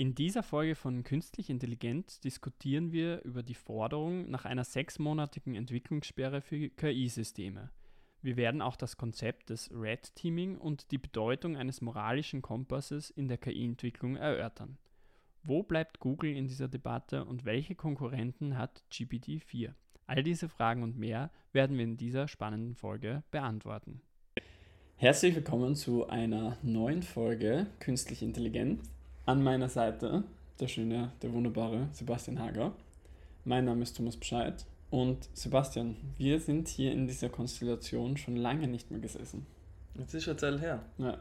In dieser Folge von Künstlich Intelligent diskutieren wir über die Forderung nach einer sechsmonatigen Entwicklungssperre für KI-Systeme. Wir werden auch das Konzept des Red Teaming und die Bedeutung eines moralischen Kompasses in der KI-Entwicklung erörtern. Wo bleibt Google in dieser Debatte und welche Konkurrenten hat GPT-4? All diese Fragen und mehr werden wir in dieser spannenden Folge beantworten. Herzlich willkommen zu einer neuen Folge Künstlich Intelligent. An meiner Seite der schöne, der wunderbare Sebastian Hager. Mein Name ist Thomas Bescheid. Und Sebastian, wir sind hier in dieser Konstellation schon lange nicht mehr gesessen. Jetzt ist schon Zeit her. Ja. ja.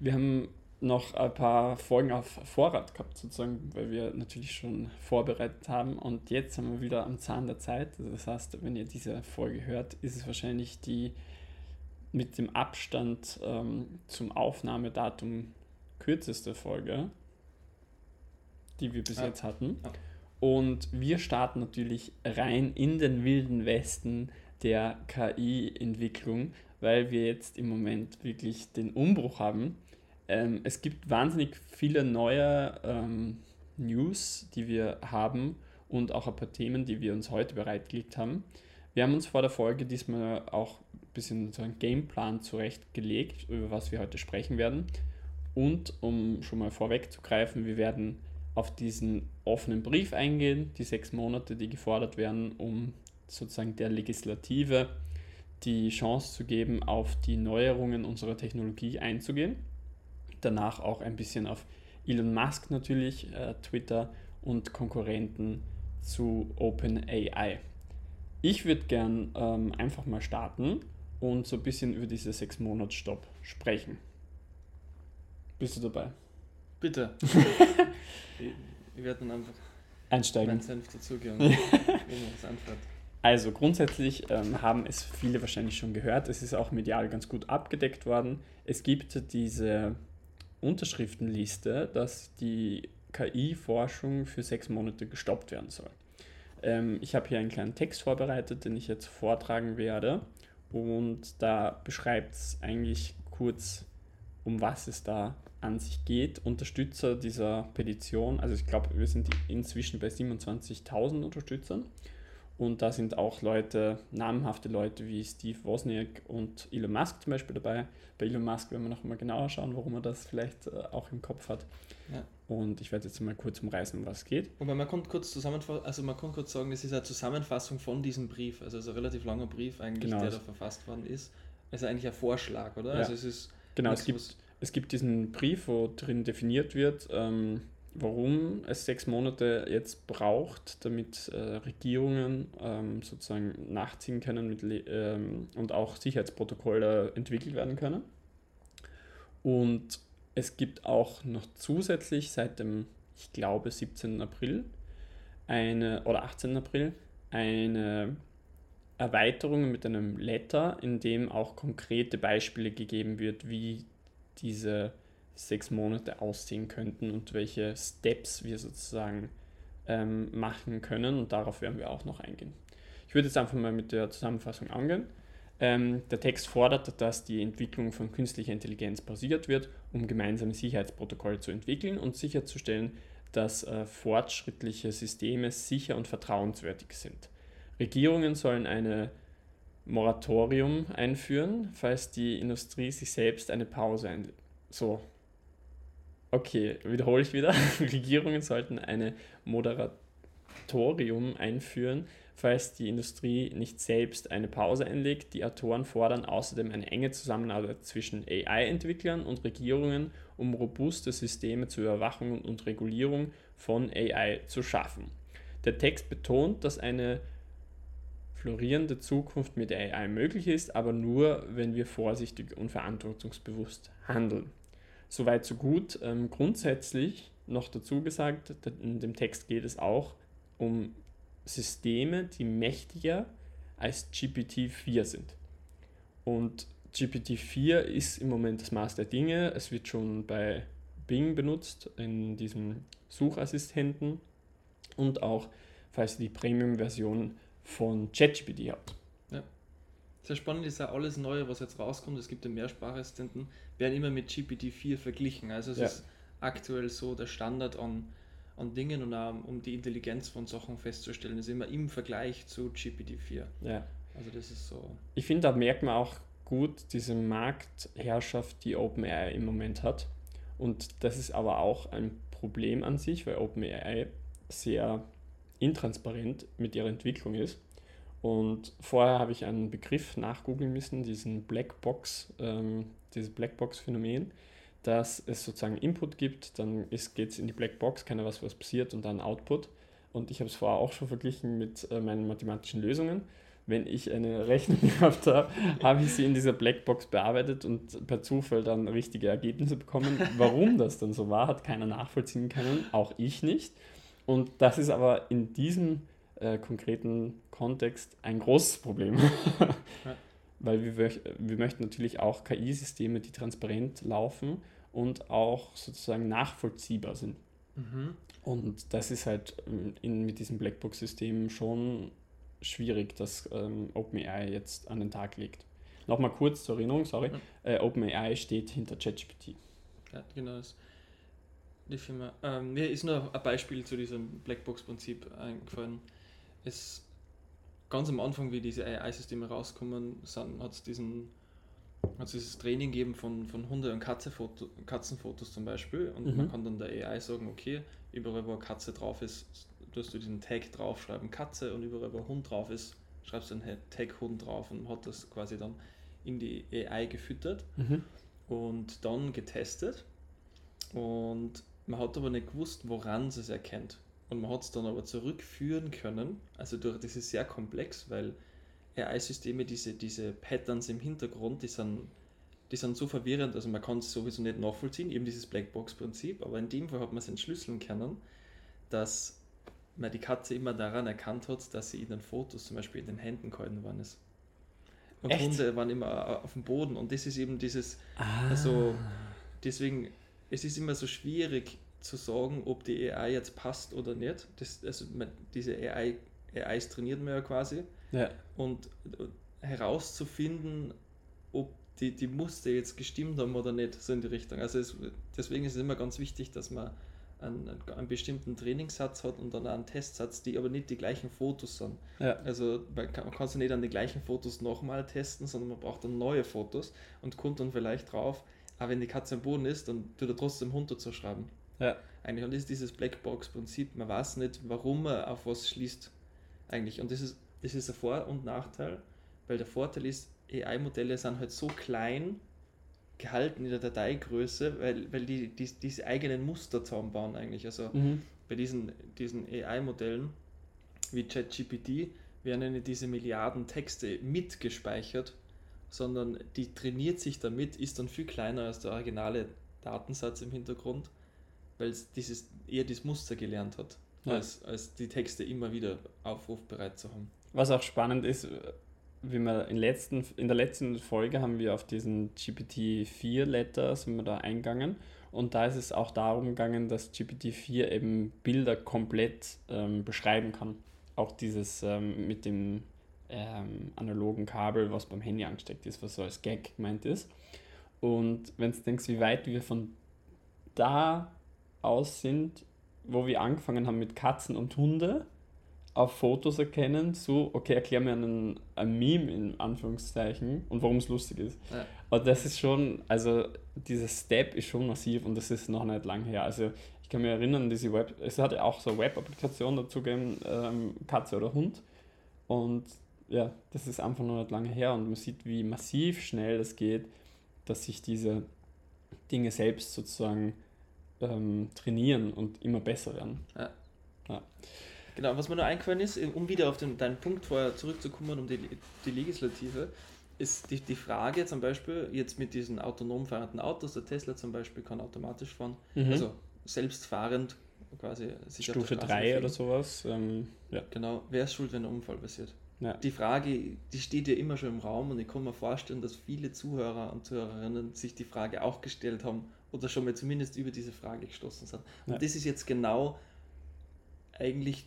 Wir haben noch ein paar Folgen auf Vorrat gehabt, sozusagen, weil wir natürlich schon vorbereitet haben. Und jetzt sind wir wieder am Zahn der Zeit. Also das heißt, wenn ihr diese Folge hört, ist es wahrscheinlich die mit dem Abstand ähm, zum Aufnahmedatum kürzeste Folge, die wir bis ja. jetzt hatten. Und wir starten natürlich rein in den wilden Westen der KI-Entwicklung, weil wir jetzt im Moment wirklich den Umbruch haben. Ähm, es gibt wahnsinnig viele neue ähm, News, die wir haben und auch ein paar Themen, die wir uns heute bereitgelegt haben. Wir haben uns vor der Folge diesmal auch ein bisschen einen Gameplan zurechtgelegt, über was wir heute sprechen werden. Und um schon mal vorwegzugreifen, wir werden auf diesen offenen Brief eingehen, die sechs Monate, die gefordert werden, um sozusagen der Legislative die Chance zu geben, auf die Neuerungen unserer Technologie einzugehen. Danach auch ein bisschen auf Elon Musk natürlich, äh, Twitter und Konkurrenten zu OpenAI. Ich würde gern ähm, einfach mal starten und so ein bisschen über diese sechs Monats Stopp sprechen. Bist du dabei? Bitte. ich, werde dann einfach einsteigen. Mein Senf dazugeben. also grundsätzlich ähm, haben es viele wahrscheinlich schon gehört. Es ist auch medial ganz gut abgedeckt worden. Es gibt diese Unterschriftenliste, dass die KI-Forschung für sechs Monate gestoppt werden soll. Ähm, ich habe hier einen kleinen Text vorbereitet, den ich jetzt vortragen werde. Und da beschreibt es eigentlich kurz, um was es da an sich geht, Unterstützer dieser Petition, also ich glaube, wir sind inzwischen bei 27.000 Unterstützern und da sind auch Leute, namhafte Leute wie Steve Wozniak und Elon Musk zum Beispiel dabei. Bei Elon Musk werden wir noch mal genauer schauen, warum er das vielleicht äh, auch im Kopf hat. Ja. Und ich werde jetzt mal kurz umreißen, um was es geht. Und man kann kurz zusammenfassen, also man kann kurz sagen, das ist eine Zusammenfassung von diesem Brief, also es ist ein relativ langer Brief eigentlich, genau. der da verfasst worden ist. Also eigentlich ein Vorschlag, oder? Ja. Also es ist genau, es gibt es gibt diesen Brief, wo drin definiert wird, ähm, warum es sechs Monate jetzt braucht, damit äh, Regierungen ähm, sozusagen nachziehen können mit, ähm, und auch Sicherheitsprotokolle entwickelt werden können. Und es gibt auch noch zusätzlich seit dem, ich glaube, 17. April eine, oder 18. April eine Erweiterung mit einem Letter, in dem auch konkrete Beispiele gegeben wird, wie diese sechs Monate aussehen könnten und welche Steps wir sozusagen ähm, machen können. Und darauf werden wir auch noch eingehen. Ich würde jetzt einfach mal mit der Zusammenfassung angehen. Ähm, der Text fordert, dass die Entwicklung von künstlicher Intelligenz basiert wird, um gemeinsame Sicherheitsprotokolle zu entwickeln und sicherzustellen, dass äh, fortschrittliche Systeme sicher und vertrauenswürdig sind. Regierungen sollen eine Moratorium einführen, falls die Industrie sich selbst eine Pause einlegt. So. Okay, wiederhole ich wieder. Regierungen sollten eine Moratorium einführen, falls die Industrie nicht selbst eine Pause einlegt. Die Autoren fordern außerdem eine enge Zusammenarbeit zwischen AI-Entwicklern und Regierungen, um robuste Systeme zur Überwachung und Regulierung von AI zu schaffen. Der Text betont, dass eine florierende Zukunft mit AI möglich ist, aber nur, wenn wir vorsichtig und verantwortungsbewusst handeln. Soweit, so gut. Ähm, grundsätzlich noch dazu gesagt, in dem Text geht es auch um Systeme, die mächtiger als GPT-4 sind. Und GPT-4 ist im Moment das Maß der Dinge. Es wird schon bei Bing benutzt, in diesem Suchassistenten und auch, falls ihr die Premium-Version von ChatGPT habt. Ja. Sehr spannend ist ja alles Neue, was jetzt rauskommt. Es gibt ja Mehrsprachassistenten, werden immer mit GPT-4 verglichen. Also es ja. ist aktuell so der Standard an, an Dingen und auch um die Intelligenz von Sachen festzustellen, ist immer im Vergleich zu GPT-4. Ja. Also das ist so. Ich finde, da merkt man auch gut diese Marktherrschaft, die OpenAI im Moment hat. Und das ist aber auch ein Problem an sich, weil OpenAI sehr intransparent mit ihrer Entwicklung ist. Und vorher habe ich einen Begriff nachgoogeln müssen, diesen Blackbox, ähm, dieses Blackbox-Phänomen, dass es sozusagen Input gibt, dann geht es in die Blackbox, keiner weiß, was passiert und dann Output. Und ich habe es vorher auch schon verglichen mit äh, meinen mathematischen Lösungen. Wenn ich eine Rechnung gehabt habe, habe ich sie in dieser Blackbox bearbeitet und per Zufall dann richtige Ergebnisse bekommen. Warum das dann so war, hat keiner nachvollziehen können, auch ich nicht. Und das ist aber in diesem äh, konkreten Kontext ein großes Problem. ja. Weil wir, wir möchten natürlich auch KI-Systeme, die transparent laufen und auch sozusagen nachvollziehbar sind. Mhm. Und das ist halt ähm, in, mit diesem Blackbox-System schon schwierig, dass ähm, OpenAI jetzt an den Tag legt. Nochmal kurz zur Erinnerung, sorry. Mhm. Äh, OpenAI steht hinter ChatGPT. Ja, genau. Das die Firma. Ähm, mir ist noch ein Beispiel zu diesem Blackbox-Prinzip eingefallen es ganz am Anfang, wie diese AI-Systeme rauskommen, hat es diesen hat dieses Training gegeben von, von Hunde- und Katzenfoto, Katzenfotos zum Beispiel und mhm. man kann dann der AI sagen, okay, überall wo eine Katze drauf ist, tust du diesen Tag draufschreiben Katze und überall wo ein Hund drauf ist, schreibst du den Tag Hund drauf und hat das quasi dann in die AI gefüttert mhm. und dann getestet und man hat aber nicht gewusst, woran es es erkennt. Und man hat es dann aber zurückführen können. Also durch, das ist sehr komplex, weil AI-Systeme, diese, diese Patterns im Hintergrund, die sind, die sind so verwirrend, also man kann es sowieso nicht nachvollziehen, eben dieses Blackbox-Prinzip, aber in dem Fall hat man es entschlüsseln können, dass man die Katze immer daran erkannt hat, dass sie in den Fotos zum Beispiel in den Händen gehalten worden ist. Und Echt? Hunde waren immer auf dem Boden und das ist eben dieses, ah. also deswegen, es ist immer so schwierig, zu sagen, ob die AI jetzt passt oder nicht. Das, also diese AI, AIs trainiert man ja quasi. Ja. Und herauszufinden, ob die, die Muster jetzt gestimmt haben oder nicht, so in die Richtung. Also es, deswegen ist es immer ganz wichtig, dass man einen, einen bestimmten Trainingssatz hat und dann einen Testsatz, die aber nicht die gleichen Fotos sind. Ja. Also man kann, man kann sie nicht an den gleichen Fotos nochmal testen, sondern man braucht dann neue Fotos und kommt dann vielleicht drauf, aber wenn die Katze am Boden ist, dann tut er trotzdem runterzuschreiben. Ja. Eigentlich. Und das ist dieses Blackbox-Prinzip. Man weiß nicht, warum man auf was schließt. Eigentlich. Und das ist, das ist ein Vor- und Nachteil, weil der Vorteil ist, AI-Modelle sind halt so klein gehalten in der Dateigröße, weil, weil die, die diese eigenen Muster zusammenbauen eigentlich. Also mhm. bei diesen, diesen AI-Modellen wie ChatGPT werden diese Milliarden Texte mitgespeichert, sondern die trainiert sich damit, ist dann viel kleiner als der originale Datensatz im Hintergrund weil es dieses, eher das Muster gelernt hat, ja. als, als die Texte immer wieder aufrufbereit zu haben. Was auch spannend ist, wie wir in, letzten, in der letzten Folge haben wir auf diesen GPT-4-Letter sind wir da eingegangen und da ist es auch darum gegangen, dass GPT-4 eben Bilder komplett ähm, beschreiben kann. Auch dieses ähm, mit dem ähm, analogen Kabel, was beim Handy angesteckt ist, was so als Gag gemeint ist. Und wenn du denkst, wie weit wir von da aus sind, wo wir angefangen haben mit Katzen und Hunde, auf Fotos erkennen, so, okay, erklär mir einen, ein Meme in Anführungszeichen und warum es lustig ist. Ja. Und das ist schon, also dieser Step ist schon massiv und das ist noch nicht lang her. Also ich kann mich erinnern, diese Web, es hat ja auch so eine Web-Applikation dazu gegeben, ähm, Katze oder Hund. Und ja, das ist einfach noch nicht lange her und man sieht, wie massiv schnell das geht, dass sich diese Dinge selbst sozusagen ähm, trainieren und immer besser werden. Ja. ja. Genau, was mir noch eingefallen ist, um wieder auf den, deinen Punkt vorher zurückzukommen, um die, die Legislative, ist die, die Frage zum Beispiel jetzt mit diesen autonom fahrenden Autos, der Tesla zum Beispiel kann automatisch fahren, mhm. also selbstfahrend quasi. Stufe 3 oder sowas. Ähm, ja. Genau, wer ist schuld, wenn ein Unfall passiert? Ja. Die Frage, die steht ja immer schon im Raum und ich kann mir vorstellen, dass viele Zuhörer und Zuhörerinnen sich die Frage auch gestellt haben, oder schon mal zumindest über diese Frage gestoßen sind. Und ja. das ist jetzt genau eigentlich,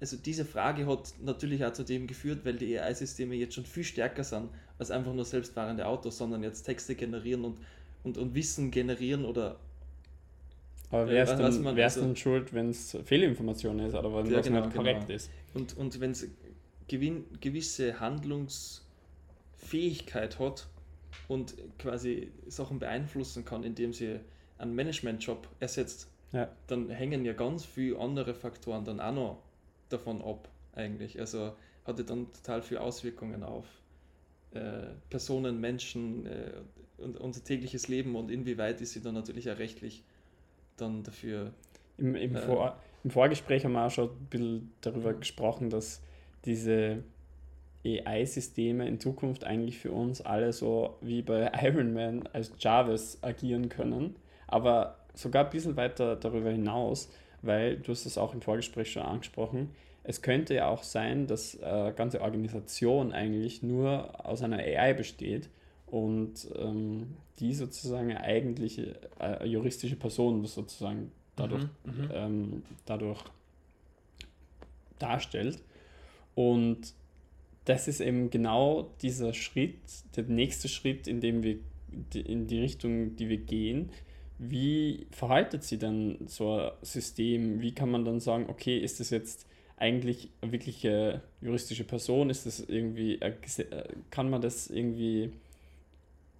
also diese Frage hat natürlich auch zu dem geführt, weil die AI-Systeme jetzt schon viel stärker sind als einfach nur selbstfahrende Autos, sondern jetzt Texte generieren und, und, und Wissen generieren oder Aber wer ist, dann, wer ist also, dann schuld, wenn es Fehlinformation ist oder wenn ja, was genau, nicht korrekt genau. ist? Und, und wenn es gewisse Handlungsfähigkeit hat und quasi Sachen beeinflussen kann, indem sie einen Managementjob ersetzt, ja. dann hängen ja ganz viele andere Faktoren dann auch noch davon ab, eigentlich. Also hatte dann total viele Auswirkungen auf äh, Personen, Menschen äh, und unser tägliches Leben und inwieweit ist sie dann natürlich auch rechtlich dann dafür. Im, im, äh, Vor im Vorgespräch haben wir auch schon ein bisschen darüber gesprochen, dass diese AI-Systeme in Zukunft eigentlich für uns alle so wie bei Iron Man als Jarvis agieren können, aber sogar ein bisschen weiter darüber hinaus, weil du hast es auch im Vorgespräch schon angesprochen, es könnte ja auch sein, dass äh, ganze Organisation eigentlich nur aus einer AI besteht und ähm, die sozusagen eine eigentliche äh, juristische Person sozusagen dadurch, mhm, mhm, ähm, dadurch darstellt. Und das ist eben genau dieser Schritt, der nächste Schritt, in dem wir in die Richtung, die wir gehen. Wie verhaltet sich dann so ein System? Wie kann man dann sagen, okay, ist das jetzt eigentlich eine wirkliche juristische Person? Ist das irgendwie, äh, kann man das irgendwie,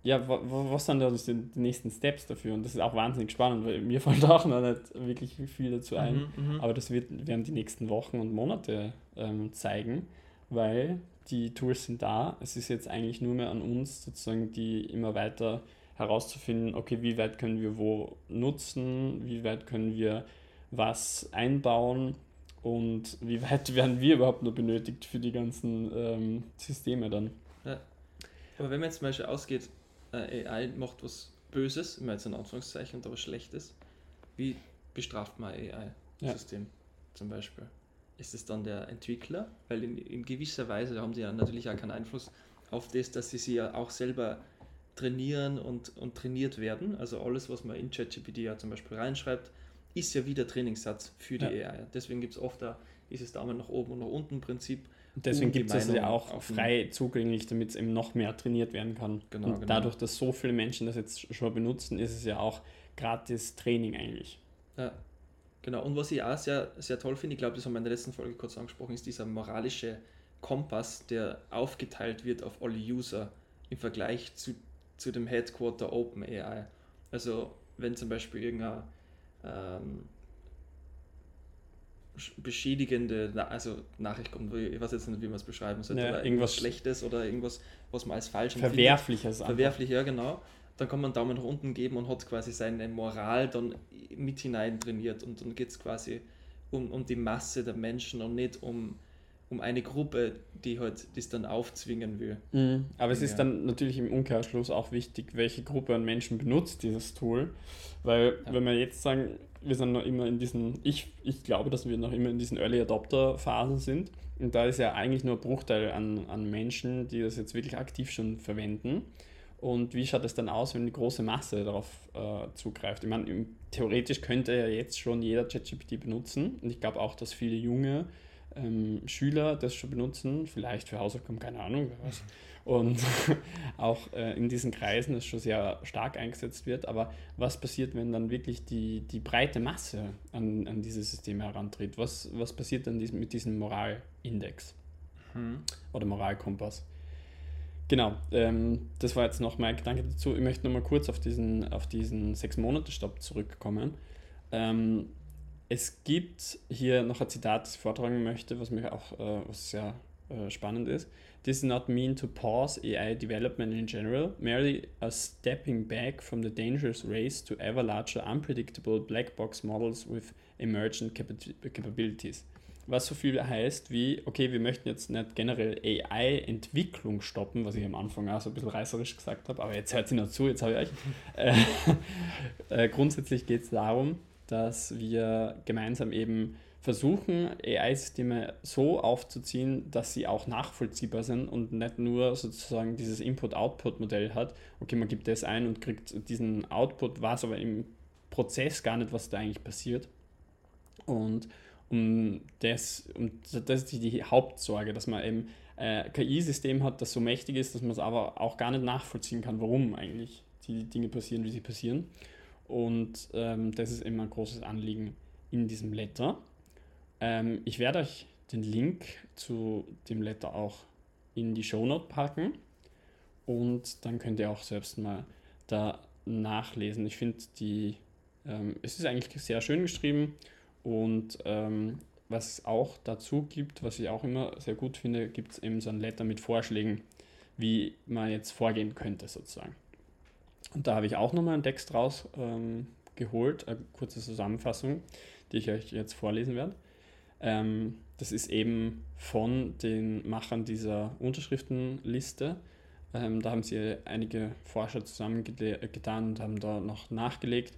ja, was sind da die nächsten Steps dafür? Und das ist auch wahnsinnig spannend, weil mir fällt auch noch nicht wirklich viel dazu ein, mhm, mhm, aber das wird, werden die nächsten Wochen und Monate ähm, zeigen, weil die Tools sind da. Es ist jetzt eigentlich nur mehr an uns, sozusagen, die immer weiter herauszufinden, okay, wie weit können wir wo nutzen, wie weit können wir was einbauen und wie weit werden wir überhaupt nur benötigt für die ganzen ähm, Systeme dann. Ja. Aber wenn man jetzt zum Beispiel ausgeht, äh, AI macht was Böses, immer jetzt in Anführungszeichen, und was Schlechtes, wie bestraft man AI-System ja. zum Beispiel? ist es dann der Entwickler, weil in, in gewisser Weise haben sie ja natürlich auch keinen Einfluss auf das, dass sie sich ja auch selber trainieren und, und trainiert werden. Also alles, was man in ChatGPT ja zum Beispiel reinschreibt, ist ja wieder Trainingssatz für die ja. AI. Deswegen gibt es oft da dieses Daumen nach oben und nach unten Prinzip. Und deswegen um gibt es ja auch frei zugänglich, damit es eben noch mehr trainiert werden kann. Genau, und genau. dadurch, dass so viele Menschen das jetzt schon benutzen, ist es ja auch gratis Training eigentlich. Ja, Genau, und was ich auch sehr, sehr toll finde, ich glaube, das haben wir in der letzten Folge kurz angesprochen, ist dieser moralische Kompass, der aufgeteilt wird auf alle User im Vergleich zu, zu dem Headquarter OpenAI. Also wenn zum Beispiel irgendeine ähm, beschädigende also Nachricht kommt, ich weiß jetzt nicht, wie man es beschreiben sollte, ja, oder irgendwas Schlechtes oder irgendwas, was man als falsch Verwerfliches. Verwerflich, ja genau dann kann man einen Daumen nach unten geben und hat quasi seine Moral dann mit hinein trainiert und dann geht es quasi um, um die Masse der Menschen und nicht um, um eine Gruppe, die halt das dann aufzwingen will. Mhm. Aber es ja. ist dann natürlich im Umkehrschluss auch wichtig, welche Gruppe an Menschen benutzt dieses Tool, weil ja. wenn wir jetzt sagen, wir sind noch immer in diesen, ich, ich glaube, dass wir noch immer in diesen Early Adopter Phasen sind und da ist ja eigentlich nur ein Bruchteil an, an Menschen, die das jetzt wirklich aktiv schon verwenden. Und wie schaut es dann aus, wenn die große Masse darauf äh, zugreift? Ich meine, theoretisch könnte ja jetzt schon jeder ChatGPT benutzen. Und ich glaube auch, dass viele junge ähm, Schüler das schon benutzen, vielleicht für Hausaufgaben, keine Ahnung, wer weiß. Und auch äh, in diesen Kreisen es schon sehr stark eingesetzt wird. Aber was passiert, wenn dann wirklich die, die breite Masse an, an diese Systeme herantritt? Was, was passiert dann mit diesem Moralindex hm. oder Moralkompass? Genau, ähm, das war jetzt noch mein Gedanke dazu. Ich möchte noch mal kurz auf diesen, auf diesen Sechs-Monate-Stopp zurückkommen. Ähm, es gibt hier noch ein Zitat, das ich vortragen möchte, was mir auch äh, was sehr äh, spannend ist. This is not mean to pause AI development in general, merely a stepping back from the dangerous race to ever larger unpredictable black box models with emergent capabilities was so viel heißt wie, okay, wir möchten jetzt nicht generell AI-Entwicklung stoppen, was ich am Anfang auch so ein bisschen reißerisch gesagt habe, aber jetzt hört sie noch zu, jetzt habe ich euch. Äh, äh, grundsätzlich geht es darum, dass wir gemeinsam eben versuchen, AI-Systeme so aufzuziehen, dass sie auch nachvollziehbar sind und nicht nur sozusagen dieses Input-Output-Modell hat. Okay, man gibt das ein und kriegt diesen Output, weiß aber im Prozess gar nicht, was da eigentlich passiert. Und um das, um das ist die Hauptsorge, dass man eben äh, KI-System hat, das so mächtig ist, dass man es aber auch gar nicht nachvollziehen kann, warum eigentlich die Dinge passieren, wie sie passieren. Und ähm, das ist immer ein großes Anliegen in diesem Letter. Ähm, ich werde euch den Link zu dem Letter auch in die Shownote packen und dann könnt ihr auch selbst mal da nachlesen. Ich finde die, ähm, es ist eigentlich sehr schön geschrieben und ähm, was es auch dazu gibt, was ich auch immer sehr gut finde, gibt es eben so ein Letter mit Vorschlägen, wie man jetzt vorgehen könnte sozusagen. Und da habe ich auch nochmal einen Text rausgeholt, ähm, eine kurze Zusammenfassung, die ich euch jetzt vorlesen werde. Ähm, das ist eben von den Machern dieser Unterschriftenliste. Ähm, da haben sie einige Forscher zusammengetan und haben da noch nachgelegt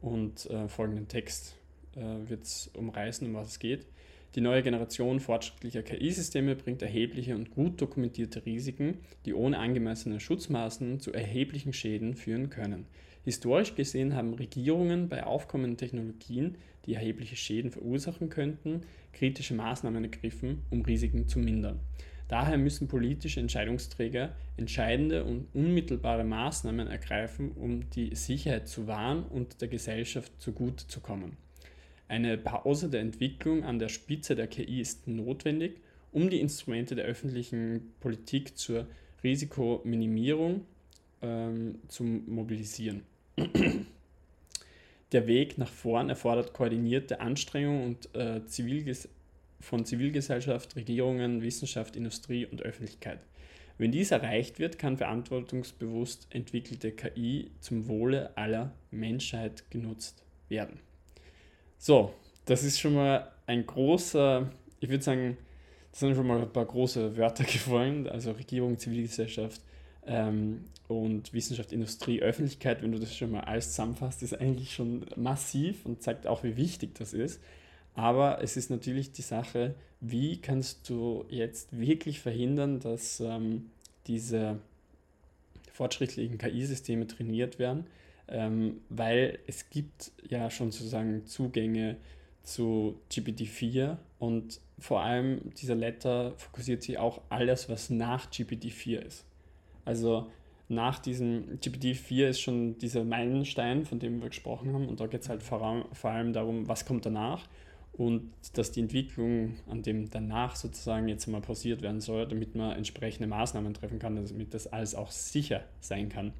und äh, folgenden Text äh, wird es umreißen, um was es geht. Die neue Generation fortschrittlicher KI-Systeme bringt erhebliche und gut dokumentierte Risiken, die ohne angemessene Schutzmaßnahmen zu erheblichen Schäden führen können. Historisch gesehen haben Regierungen bei aufkommenden Technologien, die erhebliche Schäden verursachen könnten, kritische Maßnahmen ergriffen, um Risiken zu mindern. Daher müssen politische Entscheidungsträger entscheidende und unmittelbare Maßnahmen ergreifen, um die Sicherheit zu wahren und der Gesellschaft zugute zu kommen. Eine Pause der Entwicklung an der Spitze der KI ist notwendig, um die Instrumente der öffentlichen Politik zur Risikominimierung ähm, zu mobilisieren. der Weg nach vorn erfordert koordinierte Anstrengungen und, äh, Zivilges von Zivilgesellschaft, Regierungen, Wissenschaft, Industrie und Öffentlichkeit. Wenn dies erreicht wird, kann verantwortungsbewusst entwickelte KI zum Wohle aller Menschheit genutzt werden. So, das ist schon mal ein großer, ich würde sagen, das sind schon mal ein paar große Wörter gefallen, also Regierung, Zivilgesellschaft ähm, und Wissenschaft, Industrie, Öffentlichkeit, wenn du das schon mal alles zusammenfasst, ist eigentlich schon massiv und zeigt auch, wie wichtig das ist. Aber es ist natürlich die Sache, wie kannst du jetzt wirklich verhindern, dass ähm, diese fortschrittlichen KI-Systeme trainiert werden ähm, weil es gibt ja schon sozusagen Zugänge zu GPT-4 und vor allem dieser Letter fokussiert sich auch alles, was nach GPT-4 ist. Also nach diesem GPT-4 ist schon dieser Meilenstein, von dem wir gesprochen haben, und da geht es halt vor, vor allem darum, was kommt danach und dass die Entwicklung an dem danach sozusagen jetzt mal pausiert werden soll, damit man entsprechende Maßnahmen treffen kann, damit das alles auch sicher sein kann.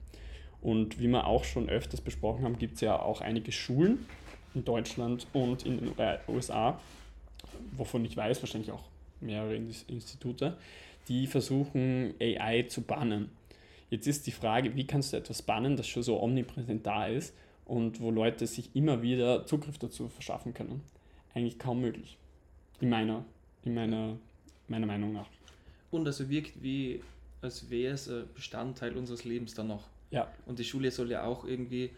Und wie wir auch schon öfters besprochen haben, gibt es ja auch einige Schulen in Deutschland und in den USA, wovon ich weiß, wahrscheinlich auch mehrere Institute, die versuchen, AI zu bannen. Jetzt ist die Frage, wie kannst du etwas bannen, das schon so omnipräsent da ist und wo Leute sich immer wieder Zugriff dazu verschaffen können? Eigentlich kaum möglich. In meiner, in meiner, meiner Meinung nach. Und also wirkt wie, als wäre es Bestandteil unseres Lebens dann noch. Ja. Und die Schule soll ja auch irgendwie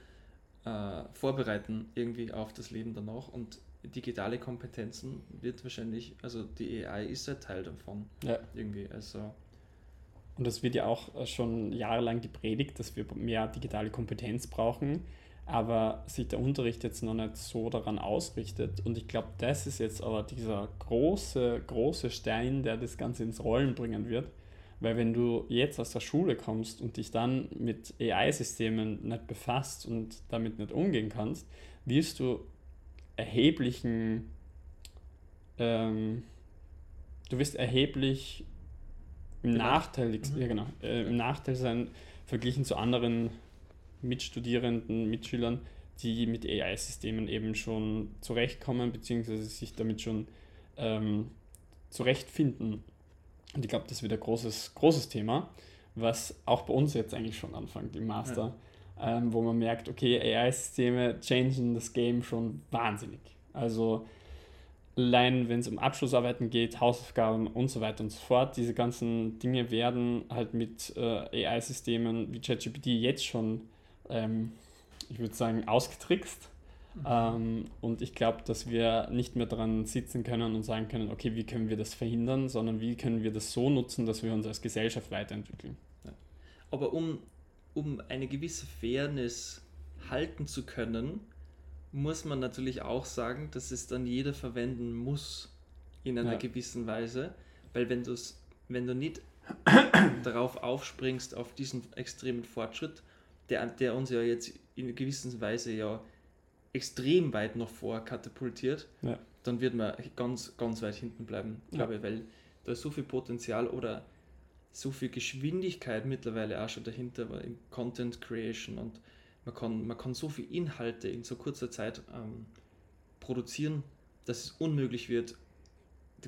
äh, vorbereiten, irgendwie auf das Leben danach. Und digitale Kompetenzen wird wahrscheinlich, also die AI ist ein Teil davon. Ja. Irgendwie. Also. Und das wird ja auch äh, schon jahrelang gepredigt, dass wir mehr digitale Kompetenz brauchen, aber sich der Unterricht jetzt noch nicht so daran ausrichtet. Und ich glaube, das ist jetzt aber dieser große, große Stein, der das Ganze ins Rollen bringen wird weil wenn du jetzt aus der Schule kommst und dich dann mit AI-Systemen nicht befasst und damit nicht umgehen kannst, wirst du erheblichen, ähm, du wirst erheblich im Nachteil, mhm. ja genau, äh, im Nachteil sein, verglichen zu anderen Mitstudierenden, Mitschülern, die mit AI-Systemen eben schon zurechtkommen, beziehungsweise sich damit schon ähm, zurechtfinden. Und ich glaube, das wird ein großes, großes Thema, was auch bei uns jetzt eigentlich schon anfängt im Master, ja. ähm, wo man merkt, okay, AI-Systeme changen das Game schon wahnsinnig. Also allein wenn es um Abschlussarbeiten geht, Hausaufgaben und so weiter und so fort, diese ganzen Dinge werden halt mit äh, AI-Systemen wie ChatGPT jetzt schon, ähm, ich würde sagen, ausgetrickst. Mhm. Ähm, und ich glaube, dass wir nicht mehr daran sitzen können und sagen können, okay, wie können wir das verhindern, sondern wie können wir das so nutzen, dass wir uns als Gesellschaft weiterentwickeln. Ja. Aber um, um eine gewisse Fairness halten zu können, muss man natürlich auch sagen, dass es dann jeder verwenden muss in einer ja. gewissen Weise, weil wenn, du's, wenn du nicht darauf aufspringst, auf diesen extremen Fortschritt, der, der uns ja jetzt in gewisser Weise ja extrem weit noch vor katapultiert, Ja. dann wird man ganz, ganz weit hinten bleiben, Ja. glaube ich, weil da ist so viel Potenzial oder so viel Geschwindigkeit mittlerweile auch schon dahinter war im Content Creation und man kann, man kann so viel Inhalte in so kurzer Zeit ähm, produzieren, dass es unmöglich wird,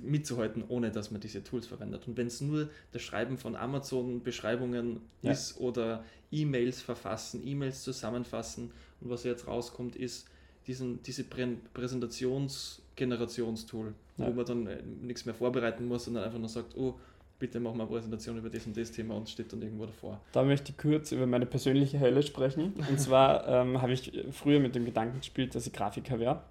mitzuhalten, ohne dass man diese Tools verwendet. Und wenn es nur das Schreiben von Amazon-Beschreibungen Ja. ist oder E-Mails verfassen, E-Mails zusammenfassen und was jetzt rauskommt, ist diesen, diese Prä Präsentationsgenerationstool, Ja. wo man dann äh, nichts mehr vorbereiten muss, sondern einfach nur sagt, oh, bitte mach mal eine Präsentation über das und das Thema und steht dann irgendwo davor. Da möchte ich kurz über meine persönliche Hölle sprechen. Und zwar ähm, habe ich früher mit dem Gedanken gespielt, dass ich Grafiker wäre.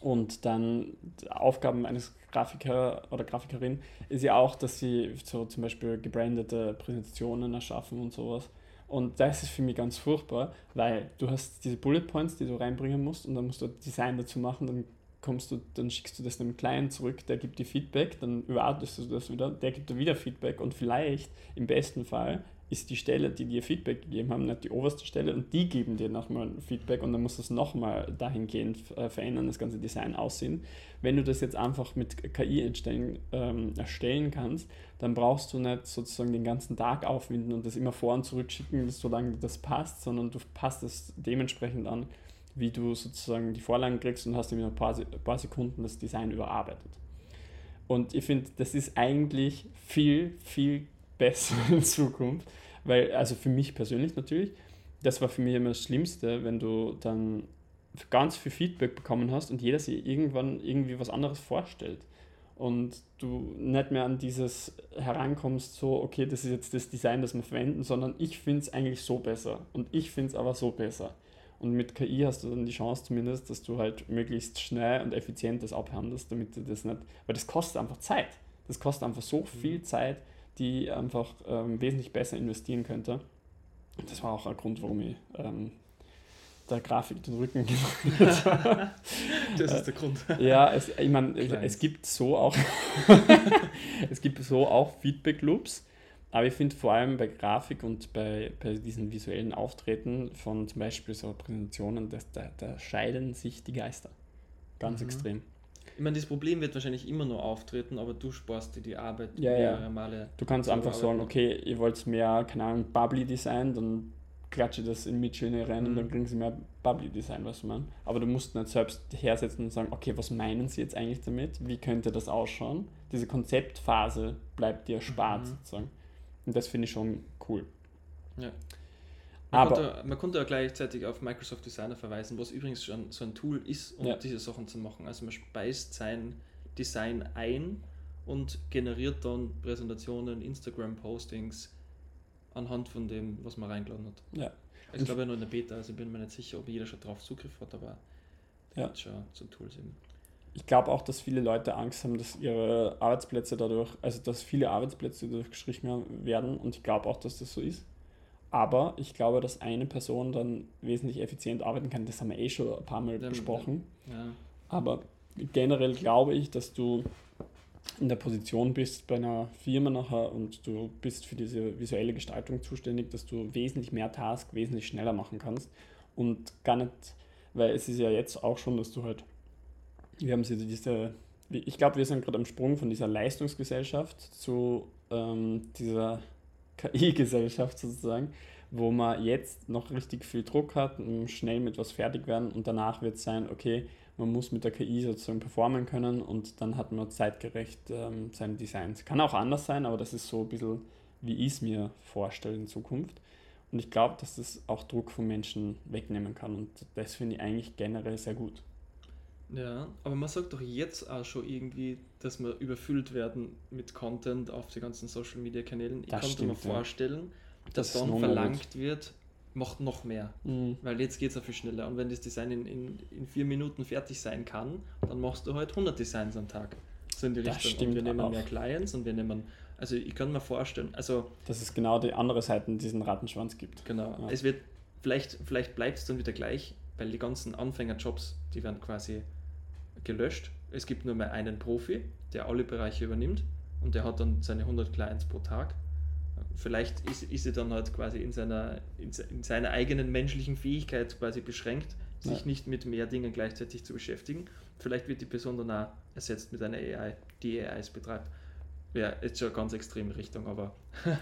Und dann Aufgaben eines Grafiker oder Grafikerin ist ja auch, dass sie so zum Beispiel gebrandete Präsentationen erschaffen und sowas. Und das ist für mich ganz furchtbar, weil du hast diese Bullet Points, die du reinbringen musst und dann musst du ein Design dazu machen, dann kommst du, dann schickst du das einem Client zurück, der gibt dir Feedback, dann überarbeitest du das wieder, der gibt dir wieder Feedback und vielleicht im besten Fall ist die Stelle, die dir Feedback gegeben haben, nicht die oberste Stelle und die geben dir nochmal Feedback und dann musst du es nochmal dahingehend äh, verändern, das ganze Design aussehen. Wenn du das jetzt einfach mit KI entstellen, ähm, erstellen kannst, dann brauchst du nicht sozusagen den ganzen Tag aufwinden und das immer vor und zurück schicken, solange das passt, sondern du passt es dementsprechend an, wie du sozusagen die Vorlagen kriegst und hast in ein paar, paar Sekunden das Design überarbeitet. Und ich finde, das ist eigentlich viel, viel besser in Zukunft, weil, also für mich persönlich natürlich, das war für mich immer das Schlimmste, wenn du dann ganz viel Feedback bekommen hast und jeder sich irgendwann irgendwie was anderes vorstellt. Und du nicht mehr an dieses herankommst, so, okay, das ist jetzt das Design, das wir verwenden, sondern ich finde es eigentlich so besser und ich finde es aber so besser. Und mit KI hast du dann die Chance zumindest, dass du halt möglichst schnell und effizient das abhandelst, damit du das nicht, weil das kostet einfach Zeit. Das kostet einfach so viel Zeit, die einfach ähm, wesentlich besser investieren könnte. Und das war auch ein Grund, warum ich ähm, der Grafik den Rücken gedreht habe. Das ist der Grund. Ja, es, ich meine, es gibt so auch es gibt so auch Feedback Loops, aber ich finde vor allem bei Grafik und bei, bei diesen visuellen Auftreten von zum Beispiel so Präsentationen, das, da, da scheiden sich die Geister. Ganz Mhm. extrem. Ich meine, das Problem wird wahrscheinlich immer nur auftreten, aber du sparst dir die Arbeit Ja, ja. mehrere Male. Du kannst einfach sagen, arbeiten. okay, ihr wollt mehr, keine Ahnung, Bubbly Design, dann klatsche das in Midjourney rein und Mhm. dann kriegen sie mehr Bubbly Design, was man. Aber du musst nicht selbst hersetzen und sagen, okay, was meinen sie jetzt eigentlich damit? Wie könnte das ausschauen? Diese Konzeptphase bleibt dir erspart Mhm. sozusagen. Und das finde ich schon cool. Ja. Man, Aber- konnte, man konnte ja gleichzeitig auf Microsoft Designer verweisen, was übrigens schon so ein Tool ist, um Ja. diese Sachen zu machen. Also man speist sein Design ein und generiert dann Präsentationen, Instagram-Postings anhand von dem, was man reingeladen hat. Ja. Ich Und- glaube ja nur in der Beta, also bin mir nicht sicher, ob jeder schon drauf Zugriff hat, aber Ja. gibt schon so Tools eben. Ich glaube auch, dass viele Leute Angst haben, dass ihre Arbeitsplätze dadurch, also dass viele Arbeitsplätze dadurch gestrichen werden und ich glaube auch, dass das so ist. Aber ich glaube, dass eine Person dann wesentlich effizient arbeiten kann. Das haben wir eh schon ein paar Mal Ja, besprochen. Ja. Aber generell glaube ich, dass du in der Position bist bei einer Firma nachher und du bist für diese visuelle Gestaltung zuständig, dass du wesentlich mehr Task wesentlich schneller machen kannst und gar nicht, weil es ist ja jetzt auch schon, dass du halt, wir haben sie diese, ich glaube, wir sind gerade am Sprung von dieser Leistungsgesellschaft zu ähm, dieser KI-Gesellschaft sozusagen, wo man jetzt noch richtig viel Druck hat schnell mit was fertig werden und danach wird es sein, okay, man muss mit der KI sozusagen performen können und dann hat man zeitgerecht ähm, seine Designs. Kann auch anders sein, aber das ist so ein bisschen, wie ich es mir vorstelle in Zukunft. Und ich glaube, dass das auch Druck von Menschen wegnehmen kann und das finde ich eigentlich generell sehr gut. Ja, aber man sagt doch jetzt auch schon irgendwie, dass wir überfüllt werden mit Content auf die ganzen Social Media Kanälen. Ich Das konnte mir stimmt, ja. vorstellen, Das dass ist dann verlangt wird, macht noch mehr. Mhm. Weil jetzt geht es auch viel schneller. Und wenn das Design in, in, in vier Minuten fertig sein kann, dann machst du halt 100 Designs am Tag. So in die Das Richtung. stimmt und wir nehmen mehr Clients und wir nehmen, also ich kann mir vorstellen, also Dass es genau die andere Seite diesen Rattenschwanz gibt. Genau. Ja. Es wird, vielleicht, vielleicht bleibt es dann wieder gleich, weil die ganzen Anfängerjobs, die werden quasi gelöscht. Es gibt nur mehr einen Profi, der alle Bereiche übernimmt und der hat dann seine 100 Clients pro Tag. vielleicht ist, ist er dann halt quasi in seiner, in, in seiner eigenen menschlichen Fähigkeit quasi beschränkt, sich ja. nicht mit mehr Dingen gleichzeitig zu beschäftigen. Vielleicht wird die Person dann auch ersetzt mit einer AI, die AIs betreibt. Ja, jetzt schon eine ganz extreme Richtung, aber.